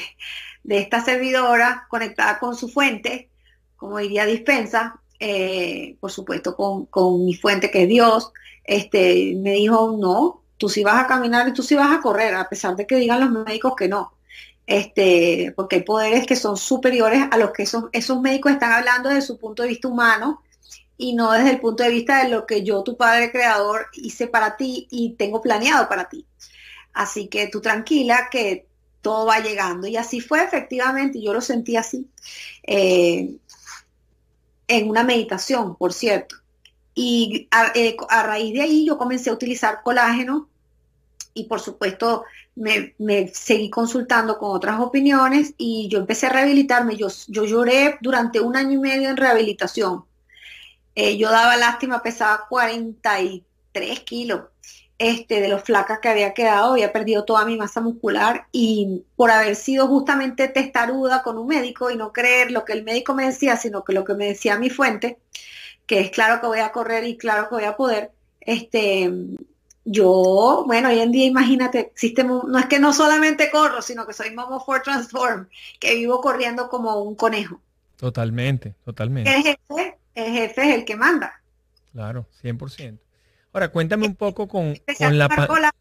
esta servidora conectada con su fuente, como diría dispensa, eh, por supuesto con, mi fuente que es Dios, este, me dijo, no, tú sí vas a caminar y tú sí vas a correr, a pesar de que digan los médicos que no. Este, porque hay poderes que son superiores a los que esos, esos médicos están hablando desde su punto de vista humano y no desde el punto de vista de lo que yo, tu padre creador, hice para ti y tengo planeado para ti. Así que tú tranquila que todo va llegando. Y así fue efectivamente, yo lo sentí así, eh, en una meditación, por cierto. Y eh, a, raíz de ahí yo comencé a utilizar colágeno y por supuesto me, seguí consultando con otras opiniones y yo empecé a rehabilitarme. Yo, lloré durante un año y medio en rehabilitación. Eh, yo daba lástima, pesaba 43 kilos este, de lo flaca que había quedado, había perdido toda mi masa muscular y por haber sido justamente testaruda con un médico y no creer lo que el médico me decía, sino que lo que me decía mi fuente, que es claro que voy a correr y claro que voy a poder, este, yo, bueno, hoy en día imagínate, existe, no es que no solamente corro, sino que soy Momo for Transform, que vivo corriendo como un conejo. Totalmente, totalmente. El jefe, el jefe es el que manda. Claro, 100%. Ahora, cuéntame un poco con, la,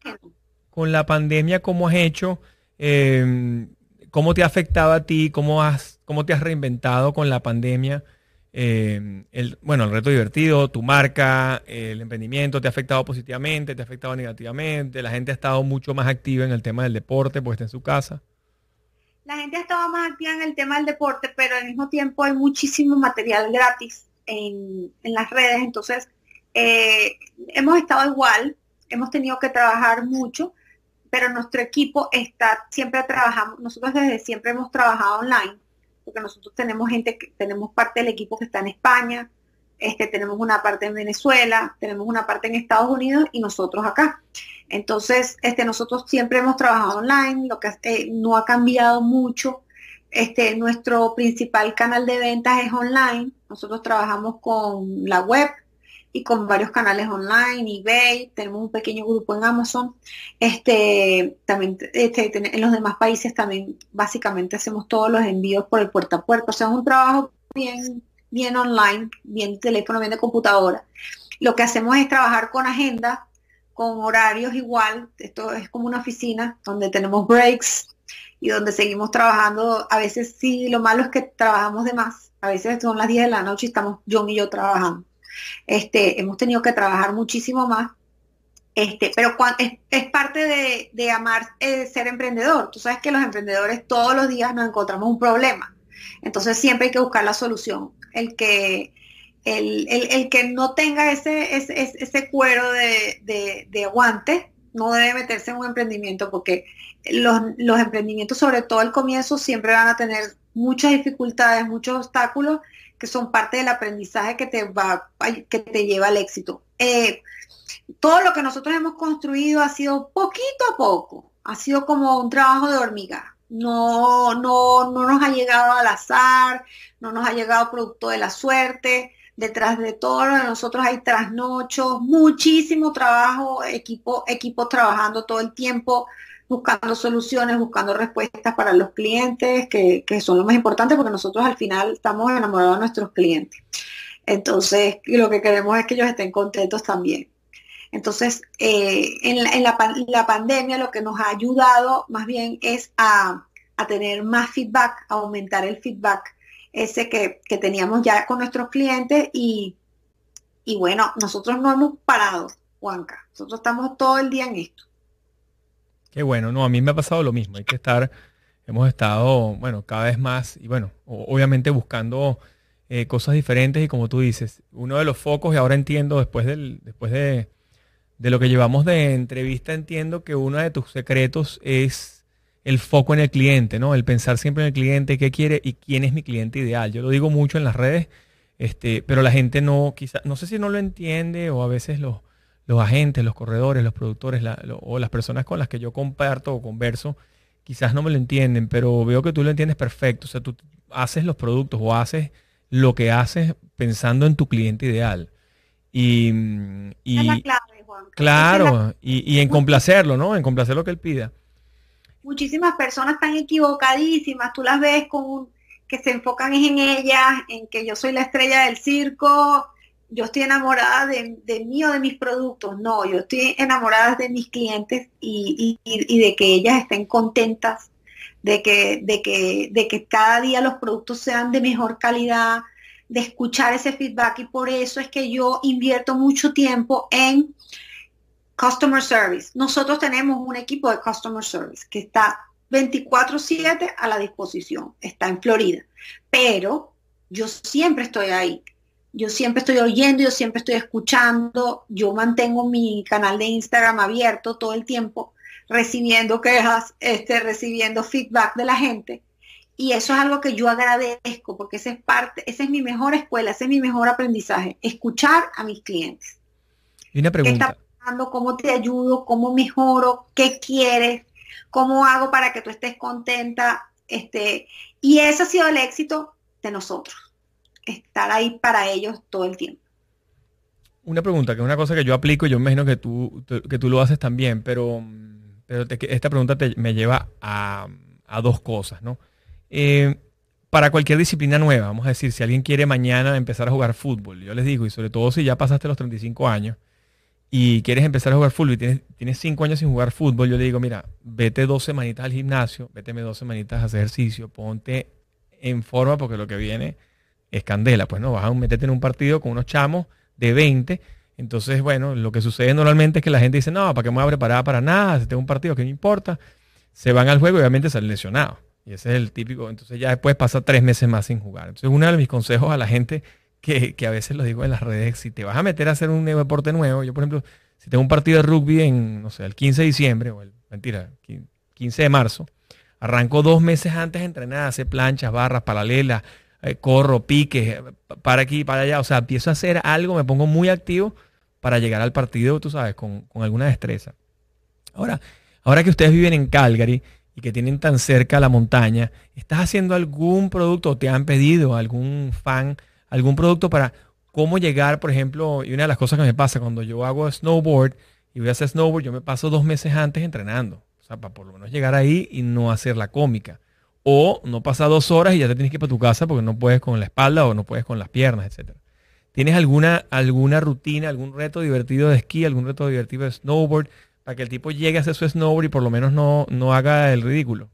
con la pandemia, cómo has hecho, em, cómo te ha afectado a ti, cómo, has, cómo te has reinventado con la pandemia. Em, el, bueno, el reto divertido, tu marca, el emprendimiento, ¿te ha afectado positivamente, te ha afectado negativamente? La gente ha estado mucho más activa en el tema del deporte, pues está en su casa. La gente ha estado más activa en el tema del deporte, pero al mismo tiempo hay muchísimo material gratis en, en las redes, entonces eh, hemos estado igual, hemos tenido que trabajar mucho, pero nuestro equipo está, siempre trabajamos, nosotros desde siempre hemos trabajado online, porque nosotros tenemos gente, que, tenemos parte del equipo que está en España, este, tenemos una parte en Venezuela, tenemos una parte en Estados Unidos y nosotros acá. Entonces, este, nosotros siempre hemos trabajado online, lo que eh, no ha cambiado mucho. Este, nuestro principal canal de ventas es online. Nosotros trabajamos con la web, y con varios canales online, eBay, tenemos un pequeño grupo en Amazon. Este, también este, en los demás países también básicamente hacemos todos los envíos por el puerta a puerta. O sea, es un trabajo bien, bien online, bien teléfono, bien de computadora. Lo que hacemos es trabajar con agenda, con horarios igual. Esto es como una oficina donde tenemos breaks y donde seguimos trabajando. A veces sí, lo malo es que trabajamos de más. A veces son las 10 de la noche y estamos John y yo trabajando. Este, hemos tenido que trabajar muchísimo más. Este, pero es, parte de, amar eh, ser emprendedor. Tú sabes que los emprendedores todos los días nos encontramos un problema. Entonces siempre hay que buscar la solución. El que, el, que no tenga ese, ese, cuero de, de, aguante no debe meterse en un emprendimiento porque los, los emprendimientos, sobre todo al comienzo, siempre van a tener muchas dificultades, muchos obstáculos que son parte del aprendizaje que te va, que te lleva al éxito. Eh, todo lo que nosotros hemos construido ha sido poquito a poco, ha sido como un trabajo de hormiga. No, no, no nos ha llegado al azar, no nos ha llegado producto de la suerte. Detrás de todo lo de nosotros hay trasnochos, muchísimo trabajo, equipo, equipo trabajando todo el tiempo, buscando soluciones, buscando respuestas para los clientes, que, son lo más importante porque nosotros al final estamos enamorados de nuestros clientes. Entonces, lo que queremos es que ellos estén contentos también. Entonces, eh, en, la, pandemia lo que nos ha ayudado más bien es a, tener más feedback, a aumentar el feedback ese que, teníamos ya con nuestros clientes y, y bueno, nosotros no hemos parado, Juanca. Nosotros estamos todo el día en esto. Qué bueno, no, a mí me ha pasado lo mismo. Hay que estar, hemos estado, bueno, cada vez más y bueno, obviamente buscando eh, cosas diferentes y como tú dices, uno de los focos, y ahora entiendo después, del, después de, lo que llevamos de entrevista, entiendo que uno de tus secretos es el foco en el cliente, ¿no? El pensar siempre en el cliente, qué quiere y quién es mi cliente ideal. Yo lo digo mucho en las redes, este, pero la gente no, quizá, no sé si no lo entiende o a veces los, los agentes, los corredores, los productores o las personas con las que yo comparto o converso, quizás no me lo entienden, pero veo que tú lo entiendes perfecto. O sea, tú haces los productos o haces lo que haces pensando en tu cliente ideal. Y, y la clave, Juan. claro, y, y en complacerlo, ¿no? En complacer lo que él pida muchísimas personas están equivocadísimas, tú las ves con que se enfocan en ellas, en que yo soy la estrella del circo, yo estoy enamorada de, mí o de mis productos. No, yo estoy enamorada de mis clientes y, de que ellas estén contentas, de que, de, que, de que cada día los productos sean de mejor calidad, de escuchar ese feedback y por eso es que yo invierto mucho tiempo en Customer Service. Nosotros tenemos un equipo de Customer Service que está 24/7 a la disposición. Está en Florida. Pero yo siempre estoy ahí. Yo siempre estoy oyendo, yo siempre estoy escuchando. Yo mantengo mi canal de Instagram abierto todo el tiempo, recibiendo quejas, este, recibiendo feedback de la gente. Y eso es algo que yo agradezco porque esa es parte, esa es mi mejor escuela, ese es mi mejor aprendizaje, escuchar a mis clientes. Y una pregunta cómo te ayudo, cómo mejoro, qué quieres, cómo hago para que tú estés contenta. Este, y ese ha sido el éxito de nosotros, estar ahí para ellos todo el tiempo. Una pregunta, que es una cosa que yo aplico y yo imagino que tú, que tú lo haces también, pero, pero esta pregunta me lleva a, dos cosas, ¿no? Eh, para cualquier disciplina nueva, vamos a decir, si alguien quiere mañana empezar a jugar fútbol, yo les digo, y sobre todo si ya pasaste los 35 años, y quieres empezar a jugar fútbol y tienes, tienes cinco años sin jugar fútbol, yo le digo, mira, vete dos semanitas al gimnasio, véteme dos semanitas a hacer ejercicio, ponte en forma porque lo que viene es candela. Pues no, vas a meterte en un partido con unos chamos de 20. Entonces, bueno, lo que sucede normalmente es que la gente dice, no, ¿para qué me voy a preparar para nada? Si tengo un partido que no importa. Se van al juego y obviamente salen lesionados. Y ese es el típico. Entonces ya después pasa tres meses más sin jugar. Entonces, uno de mis consejos a la gente que, a veces lo digo en las redes, si te vas a meter a hacer un deporte nuevo, yo por ejemplo, si tengo un partido de rugby en, no sé, el 15 de diciembre, o el, mentira, 15 de marzo, arranco dos meses antes de entrenar, hacer planchas, barras, paralelas, eh, corro, piques, para aquí, para allá, o sea, empiezo a hacer algo, me pongo muy activo para llegar al partido, tú sabes, con alguna destreza. Ahora, ahora que ustedes viven en Calgary, y que tienen tan cerca la montaña, ¿estás haciendo algún producto o te han pedido algún fan algún producto para cómo llegar, por ejemplo, y una de las cosas que me pasa cuando yo hago snowboard y voy a hacer snowboard, yo me paso dos meses antes entrenando. O sea, para por lo menos llegar ahí y no hacer la cómica. O no pasa dos horas y ya te tienes que ir para tu casa porque no puedes con la espalda o no puedes con las piernas, etc. ¿Tienes alguna, alguna rutina, algún reto divertido de esquí, algún reto divertido de snowboard para que el tipo llegue a hacer su snowboard y por lo menos no, no haga el ridículo?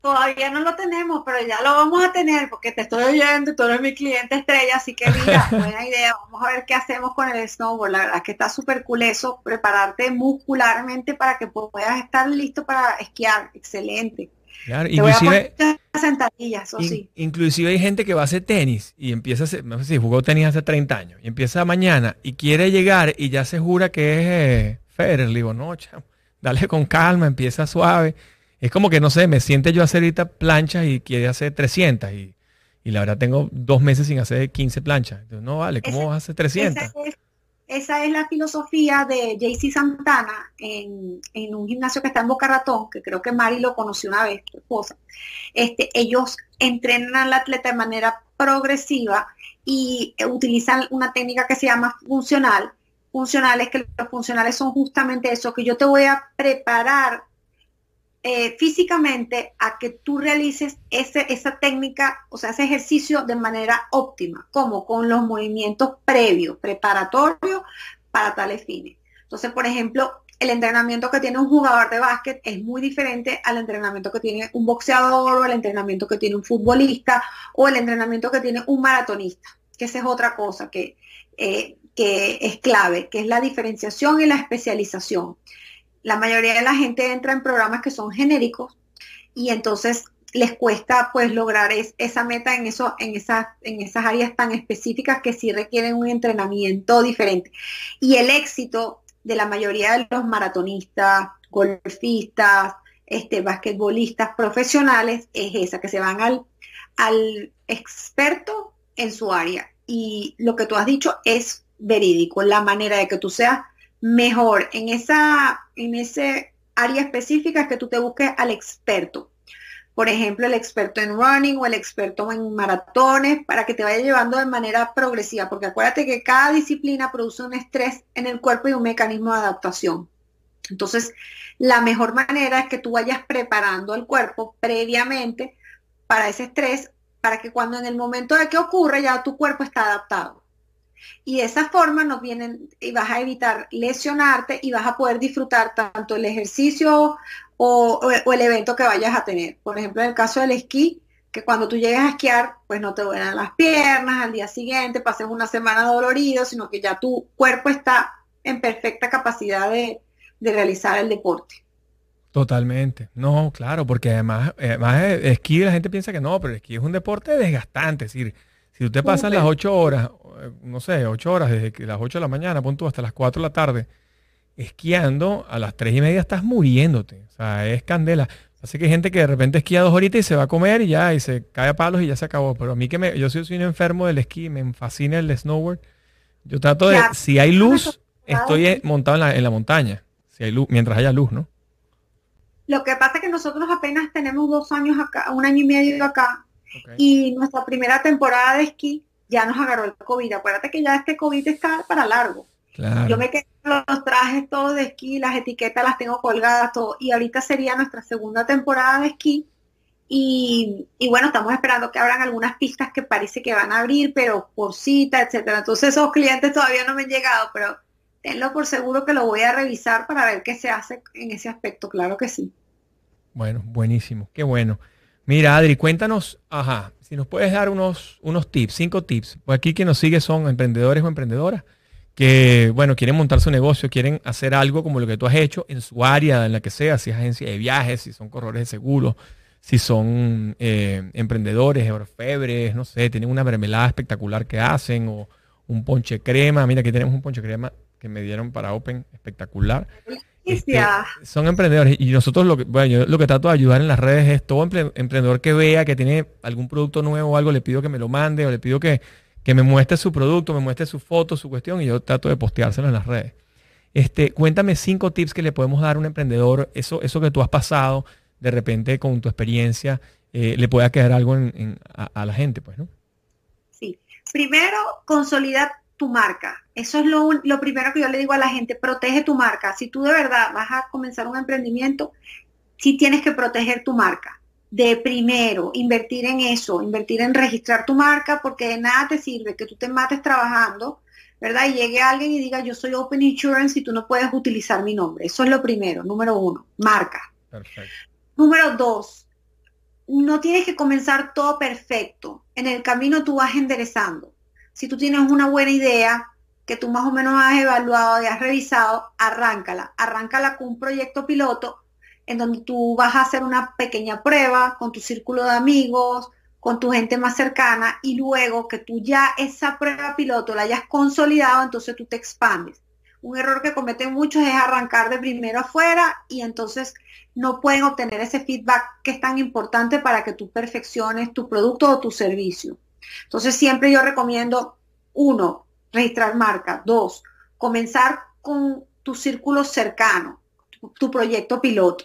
Todavía no lo tenemos, pero ya lo vamos a tener porque te estoy oyendo y tú eres mi cliente estrella, así que mira, [laughs] buena idea. Vamos a ver qué hacemos con el snowboard. La verdad es que está súper cool eso, prepararte muscularmente para que puedas estar listo para esquiar. Excelente. Claro, inclusive, sentadillas, eso sí. inclusive hay gente que va a hacer tenis y empieza a hacer, no sé si jugó tenis hace 30 años y empieza mañana y quiere llegar y ya se jura que es eh, Federer. Le digo, no, chamo, dale con calma, empieza suave es como que, no sé, me siente yo a hacer ahorita planchas y quiere hacer 300 y, la verdad tengo dos meses sin hacer 15 planchas. Entonces, no vale, ¿cómo vas a hacer 300? Esa es, la filosofía de JC Santana en, un gimnasio que está en Boca Ratón, que creo que Mari lo conoció una vez, tu esposa. Este, ellos entrenan al atleta de manera progresiva y utilizan una técnica que se llama funcional. Funcionales, que los funcionales son justamente eso, que yo te voy a preparar eh, físicamente a que tú realices ese, esa técnica, o sea, ese ejercicio de manera óptima, como con los movimientos previos, preparatorios para tales fines. Entonces, por ejemplo, el entrenamiento que tiene un jugador de básquet es muy diferente al entrenamiento que tiene un boxeador o el entrenamiento que tiene un futbolista o el entrenamiento que tiene un maratonista, que esa es otra cosa que, eh, que es clave, que es la diferenciación y la especialización la mayoría de la gente entra en programas que son genéricos y entonces les cuesta pues lograr esa meta en, eso, en, esas, en esas áreas tan específicas que sí requieren un entrenamiento diferente. Y el éxito de la mayoría de los maratonistas, golfistas, este, basquetbolistas profesionales es esa, que se van al, al experto en su área. Y lo que tú has dicho es verídico, la manera de que tú seas mejor en esa, en ese área específica es que tú te busques al experto. Por ejemplo, el experto en running o el experto en maratones para que te vaya llevando de manera progresiva, porque acuérdate que cada disciplina produce un estrés en el cuerpo y un mecanismo de adaptación. Entonces, la mejor manera es que tú vayas preparando al cuerpo previamente para ese estrés, para que cuando en el momento de que ocurre ya tu cuerpo está adaptado. Y de esa forma nos vienen y vas a evitar lesionarte y vas a poder disfrutar tanto el ejercicio o, el evento que vayas a tener. Por ejemplo, en el caso del esquí, que cuando tú llegues a esquiar, pues no te duelen las piernas, al día siguiente pases una semana dolorido, sino que ya tu cuerpo está en perfecta capacidad de, realizar el deporte. Totalmente. No, claro, porque además, además esquí la gente piensa que no, pero esquí es un deporte desgastante. Es decir, si tú te pasas las ocho horas, no sé, ocho horas, desde las ocho de la mañana, punto hasta las cuatro de la tarde, esquiando, a las tres y media estás muriéndote. O sea, es candela. Así que hay gente que de repente esquía dos horitas y se va a comer y ya, y se cae a palos y ya se acabó. Pero a mí que me, yo soy, soy un enfermo del esquí, me fascina el snowboard. Yo trato de, si hay luz, estoy montado en la, montaña. Si hay luz, mientras haya luz, ¿no? Lo que pasa es que nosotros apenas tenemos dos años acá, un año y medio acá, y nuestra primera temporada de esquí ya nos agarró el COVID. Acuérdate que ya este COVID está para largo. Yo me quedé con los trajes todos de esquí, las etiquetas las tengo colgadas, todo. Y ahorita sería nuestra segunda temporada de esquí. Y, bueno, estamos esperando que abran algunas pistas que parece que van a abrir, pero por cita, etcétera. Entonces esos clientes todavía no me han llegado, pero tenlo por seguro que lo voy a revisar para ver qué se hace en ese aspecto, claro que sí. Bueno, buenísimo, qué bueno. Mira, Adri, cuéntanos, ajá, si nos puedes dar unos, unos tips, cinco tips. Pues aquí quien nos sigue son emprendedores o emprendedoras que, bueno, quieren montar su negocio, quieren hacer algo como lo que tú has hecho en su área, en la que sea, si es agencia de viajes, si son corredores de seguros, si son eh, emprendedores, orfebres, no sé, tienen una mermelada espectacular que hacen o un ponche crema. Mira, aquí tenemos un ponche crema que me dieron para Open espectacular. Este, son emprendedores y nosotros lo que, bueno, yo lo que trato de ayudar en las redes es todo emprendedor que vea que tiene algún producto nuevo o algo, le pido que me lo mande o le pido que, que me muestre su producto, me muestre su foto, su cuestión, y yo trato de posteárselo en las redes. Este, cuéntame cinco tips que le podemos dar a un emprendedor, eso, eso que tú has pasado, de repente con tu experiencia, eh, le pueda quedar algo a, la gente, pues, ¿no? Sí. Primero, consolida tu marca. Eso es lo, lo, primero que yo le digo a la gente, protege tu marca. Si tú de verdad vas a comenzar un emprendimiento, sí tienes que proteger tu marca de primero, invertir en eso, invertir en registrar tu marca, porque de nada te sirve que tú te mates trabajando, ¿verdad? Y llegue alguien y diga, yo soy Open Insurance y tú no puedes utilizar mi nombre. Eso es lo primero, número uno, marca. Perfecto. Número dos, no tienes que comenzar todo perfecto. En el camino tú vas enderezando. Si tú tienes una buena idea, que tú más o menos has evaluado y has revisado, arráncala. Arráncala con un proyecto piloto en donde tú vas a hacer una pequeña prueba con tu círculo de amigos, con tu gente más cercana y luego que tú ya esa prueba piloto la hayas consolidado, entonces tú te expandes. Un error que cometen muchos es arrancar de primero afuera y entonces no pueden obtener ese feedback que es tan importante para que tú perfecciones tu producto o tu servicio. Entonces siempre yo recomiendo, uno, registrar marca. Dos, comenzar con tu círculo cercano, tu proyecto piloto.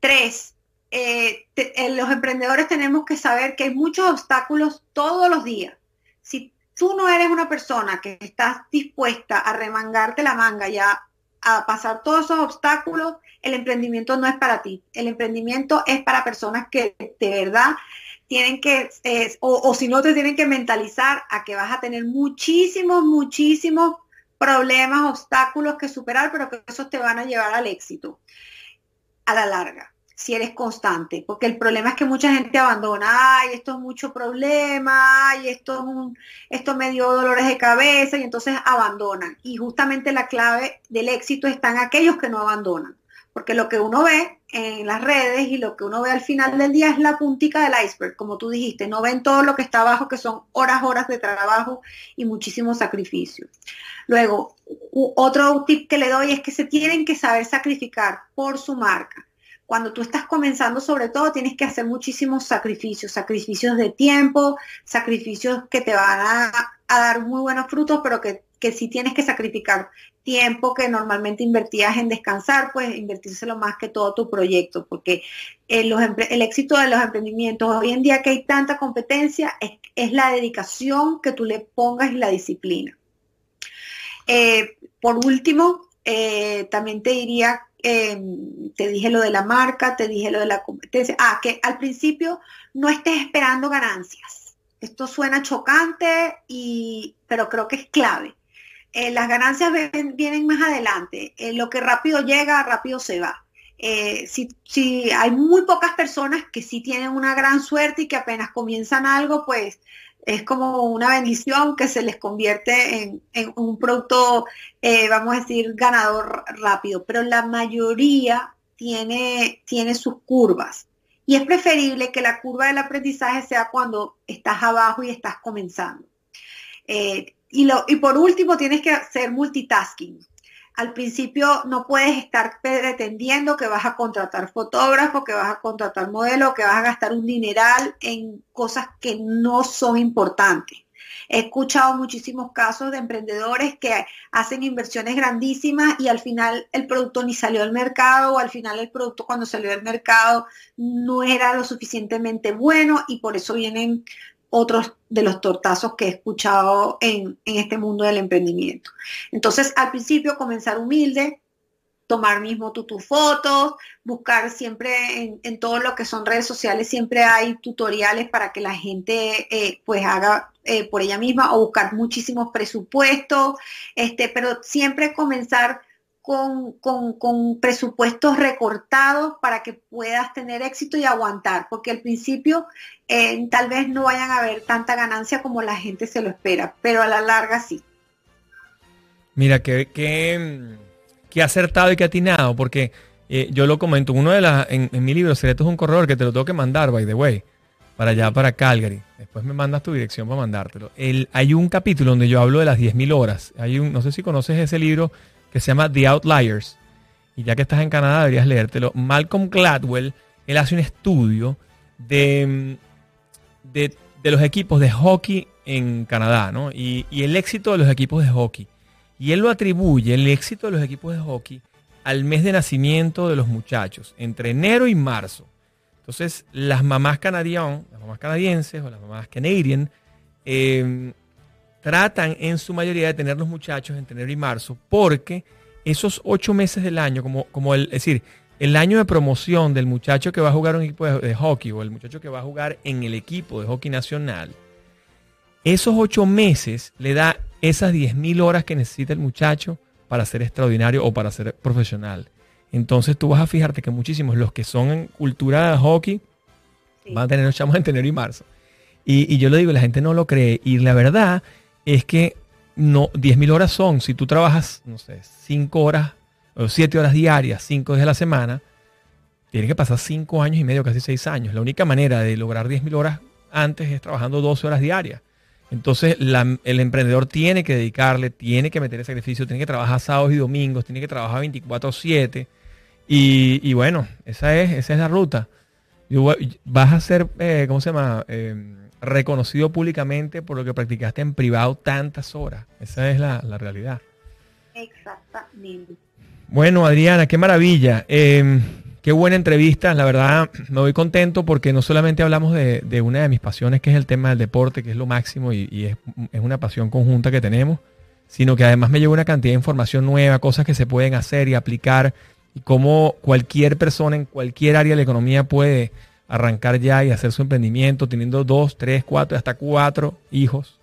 Tres, eh, eh, los emprendedores tenemos que saber que hay muchos obstáculos todos los días. Si tú no eres una persona que estás dispuesta a remangarte la manga y a, pasar todos esos obstáculos, el emprendimiento no es para ti. El emprendimiento es para personas que de verdad tienen que, o, o si no, te tienen que mentalizar a que vas a tener muchísimos, muchísimos problemas, obstáculos que superar, pero que esos te van a llevar al éxito a la larga si eres constante, porque el problema es que mucha gente abandona, ay, esto es mucho problema, ay, esto es un, esto me dio dolores de cabeza y entonces abandonan. Y justamente la clave del éxito está en aquellos que no abandonan, porque lo que uno ve en las redes y lo que uno ve al final del día es la puntica del iceberg, como tú dijiste, no ven todo lo que está abajo, que son horas, horas de trabajo y muchísimos sacrificios. Luego, otro tip que le doy es que se tienen que saber sacrificar por su marca cuando tú estás comenzando, sobre todo, tienes que hacer muchísimos sacrificios, sacrificios de tiempo, sacrificios que te van a, dar muy buenos frutos, pero que, que sí tienes que sacrificar tiempo que normalmente invertías en descansar, pues invertírselo más que todo tu proyecto, porque el, el éxito de los emprendimientos hoy en día que hay tanta competencia es, la dedicación que tú le pongas y la disciplina. Eh, por último, eh, también te diría Em, te dije lo de la marca, te dije lo de la competencia. Ah, que al principio no estés esperando ganancias. Esto suena chocante, pero creo que es clave. Eh, las ganancias vienen más adelante. Eh, lo que rápido llega, rápido se va. Eh, si, hay muy pocas personas que sí tienen una gran suerte y que apenas comienzan algo, pues es como una bendición que se les convierte en, un producto, vamos a decir, ganador rápido, pero la mayoría tiene, tiene sus curvas. Y es preferible que la curva del aprendizaje sea cuando estás abajo y estás comenzando. Y, por último, tienes que hacer multitasking al principio no puedes estar pretendiendo que vas a contratar fotógrafo, que vas a contratar modelo, que vas a gastar un dineral en cosas que no son importantes. He escuchado muchísimos casos de emprendedores que hacen inversiones grandísimas y al final el producto ni salió al mercado o al final el producto cuando salió al mercado no era lo suficientemente bueno y por eso vienen otros de los tortazos que he escuchado en, este mundo del emprendimiento. Entonces, al principio comenzar humilde, tomar mismo tus fotos, buscar siempre en, todo lo que son redes sociales, siempre hay tutoriales para que la gente eh, pues haga eh, por ella misma o buscar muchísimos presupuestos, este, pero siempre comenzar con, presupuestos recortados para que puedas tener éxito y aguantar, porque al principio eh, tal vez no vayan a haber tanta ganancia como la gente se lo espera, pero a la larga sí. Mira, qué, qué, acertado y qué atinado, porque eh, yo lo comento, uno de las, en, mi libro Secretos es un corredor que te lo tengo que mandar, by the way, para allá, para Calgary. Después me mandas tu dirección para mandártelo. El, hay un capítulo donde yo hablo de las 10.000 horas. Hay un, no sé si conoces ese libro que se llama The Outliers. Y ya que estás en Canadá, deberías leértelo. Malcolm Gladwell, él hace un estudio de, de, los equipos de hockey en Canadá, ¿no? Y, y, el éxito de los equipos de hockey. Y él lo atribuye, el éxito de los equipos de hockey, al mes de nacimiento de los muchachos, entre enero y marzo. Entonces, las mamás las mamás canadienses o las mamás canadienses, eh, tratan en su mayoría de tener los muchachos entre enero y marzo, porque esos ocho meses del año, como, como el, es decir, el año de promoción del muchacho que va a jugar un equipo de, hockey o el muchacho que va a jugar en el equipo de hockey nacional, esos ocho meses le da esas 10.000 horas que necesita el muchacho para ser extraordinario o para ser profesional. Entonces tú vas a fijarte que muchísimos, los que son en cultura de hockey, van a tener los chamos entre enero y marzo. Y, y yo le digo, la gente no lo cree. Y la verdad es que no, 10.000 horas son, si tú trabajas, no sé, 5 horas o 7 horas diarias, 5 días de la semana, tienes que pasar 5 años y medio, casi 6 años. La única manera de lograr 10.000 horas antes es trabajando 12 horas diarias. Entonces el emprendedor tiene que dedicarle, tiene que meter el sacrificio, tiene que trabajar sábados y domingos, tiene que trabajar 24/7. Y, y, bueno, esa es, esa es la ruta. vas a ser, eh, ¿cómo se llama? Eh, reconocido públicamente por lo que practicaste en privado tantas horas. Esa es la, realidad. Exactamente. Bueno, Adriana, qué maravilla. Em, qué buena entrevista. La verdad, me voy contento porque no solamente hablamos de, una de mis pasiones, que es el tema del deporte, que es lo máximo y, es, es, una pasión conjunta que tenemos, sino que además me llevo una cantidad de información nueva, cosas que se pueden hacer y aplicar y cómo cualquier persona en cualquier área de la economía puede arrancar ya y hacer su emprendimiento teniendo dos, tres, cuatro, hasta cuatro hijos,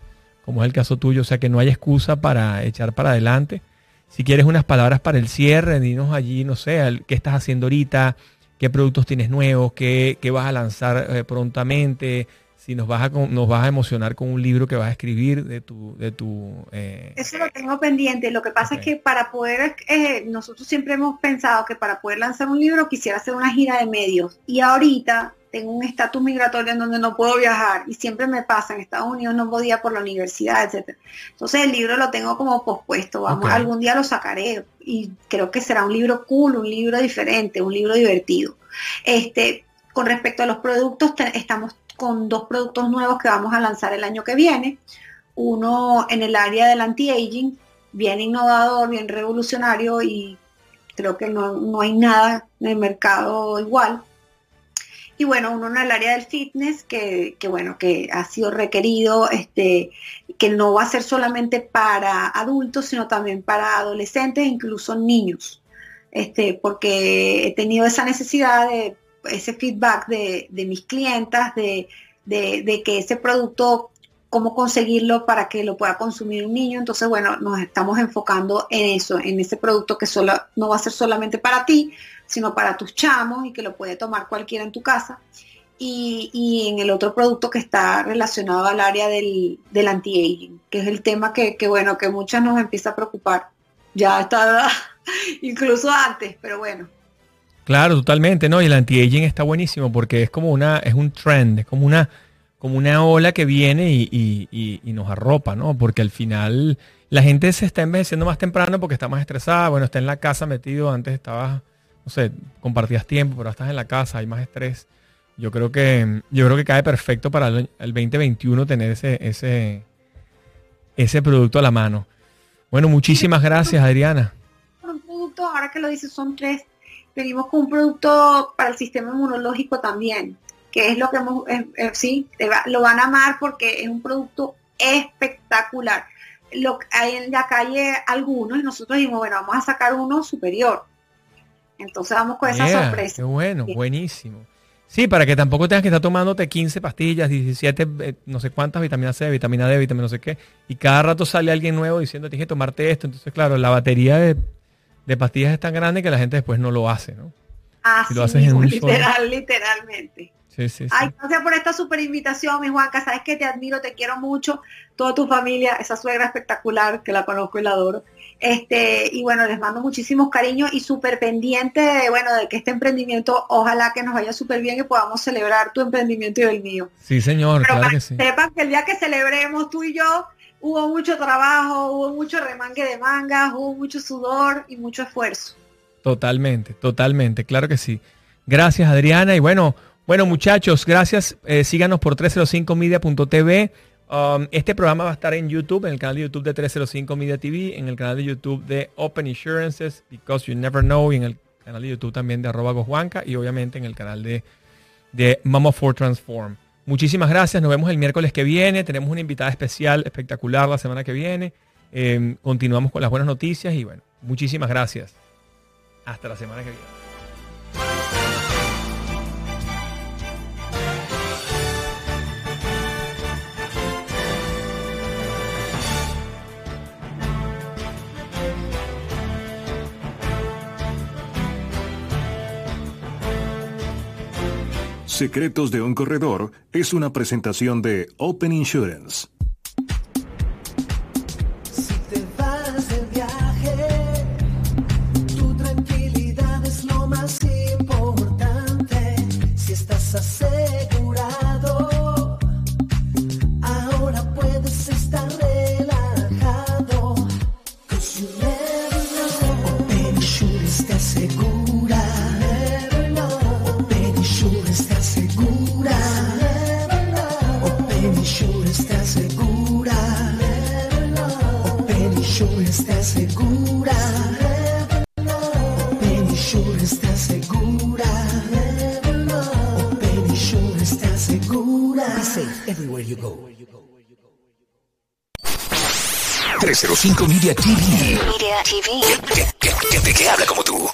como es el caso tuyo. O sea que no hay excusa para echar para adelante. Si quieres unas palabras para el cierre, dinos allí, no sé, qué estás haciendo ahorita, qué productos tienes nuevos, qué, vas a lanzar eh, prontamente, si nos vas a, nos vas a emocionar con un libro que vas a escribir de tu... De tu eh, Eso lo tengo pendiente. Lo que pasa es que para poder, eh, nosotros siempre hemos pensado que para poder lanzar un libro quisiera hacer una gira de medios. Y ahorita tengo un estatus migratorio en donde no puedo viajar y siempre me pasa, en Estados Unidos no podía por la universidad, etcétera. Entonces el libro lo tengo como pospuesto, vamos, algún día lo sacaré y creo que será un libro cool, un libro diferente, un libro divertido. Este, con respecto a los productos, estamos con dos productos nuevos que vamos a lanzar el año que viene. Uno en el área del anti-aging, bien innovador, bien revolucionario y creo que no, hay nada en el mercado igual. Y bueno, uno en el área del fitness, que, bueno, que ha sido requerido, este, que no va a ser solamente para adultos, sino también para adolescentes e incluso niños. Este, porque he tenido esa necesidad de ese feedback de, mis clientas, de, que ese producto, cómo conseguirlo para que lo pueda consumir un niño. Entonces, bueno, nos estamos enfocando en eso, en ese producto que solo, no va a ser solamente para ti, sino para tus chamos y que lo puede tomar cualquiera en tu casa. Y, en el otro producto que está relacionado al área del, del anti-aging, que es el tema que, que, bueno, que muchas nos empieza a preocupar. Ya está, [laughs] incluso antes, pero bueno, Claro, totalmente, ¿no? Y el anti-aging está buenísimo porque es como una, es un trend, es como una, como una ola que viene y, nos arropa, ¿no? Porque al final la gente se está envejeciendo más temprano porque está más estresada, bueno, está en la casa metido, antes estabas, no sé, compartías tiempo, pero estás en la casa, hay más estrés. Yo creo que, yo creo que cae perfecto para el, 2021 tener ese, ese, ese producto a la mano. Bueno, muchísimas gracias, Adriana. Un producto, ahora que lo dices, son tres venimos con un producto para el sistema inmunológico también, que es lo que hemos, eh, eh, sí, lo van a amar porque es un producto espectacular. Lo, hay en la calle algunos y nosotros dijimos, bueno, vamos a sacar uno superior. Entonces vamos con esa sorpresa. Qué bueno, buenísimo. Sí, para que tampoco tengas que estar tomándote 15 pastillas, 17, eh, no sé cuántas, vitamina C, vitamina D, vitamina no sé qué, y cada rato sale alguien nuevo diciendo, tienes que tomarte esto. Entonces, claro, la batería de de pastillas es tan grande que la gente después no lo hace, ¿no? Ah, lo haces en un literal, literalmente. Sí, sí, Ay, gracias por esta super invitación, mi Juanca. Sabes que te admiro, te quiero mucho. Toda tu familia, esa suegra espectacular, que la conozco y la adoro. Este, y bueno, les mando muchísimos cariños y súper pendiente de, bueno, de que este emprendimiento, ojalá que nos vaya súper bien y podamos celebrar tu emprendimiento y el mío. Sí, señor, claro que sí. Sepan que el día que celebremos tú y yo, hubo mucho trabajo, hubo mucho remangue de mangas, hubo mucho sudor y mucho esfuerzo. Totalmente, totalmente, claro que sí. Gracias Adriana y bueno, bueno muchachos, gracias. Eh, síganos por 305media.tv. Um, este programa va a estar en YouTube, en el canal de YouTube de 305 Media TV, en el canal de YouTube de Open Insurances, Because You Never Know, y en el canal de YouTube también de arroba Juanca y obviamente en el canal de, de Mama for Transform. Muchísimas gracias. Nos vemos el miércoles que viene. Tenemos una invitada especial, espectacular la semana que viene. Em, continuamos con las buenas noticias y bueno, muchísimas gracias. Hasta la semana que viene. Secretos de un corredor es una presentación de Open Insurance. Everywhere you go. 305 Media TV. Media TV. ¿Qué, qué, qué, qué habla como tú?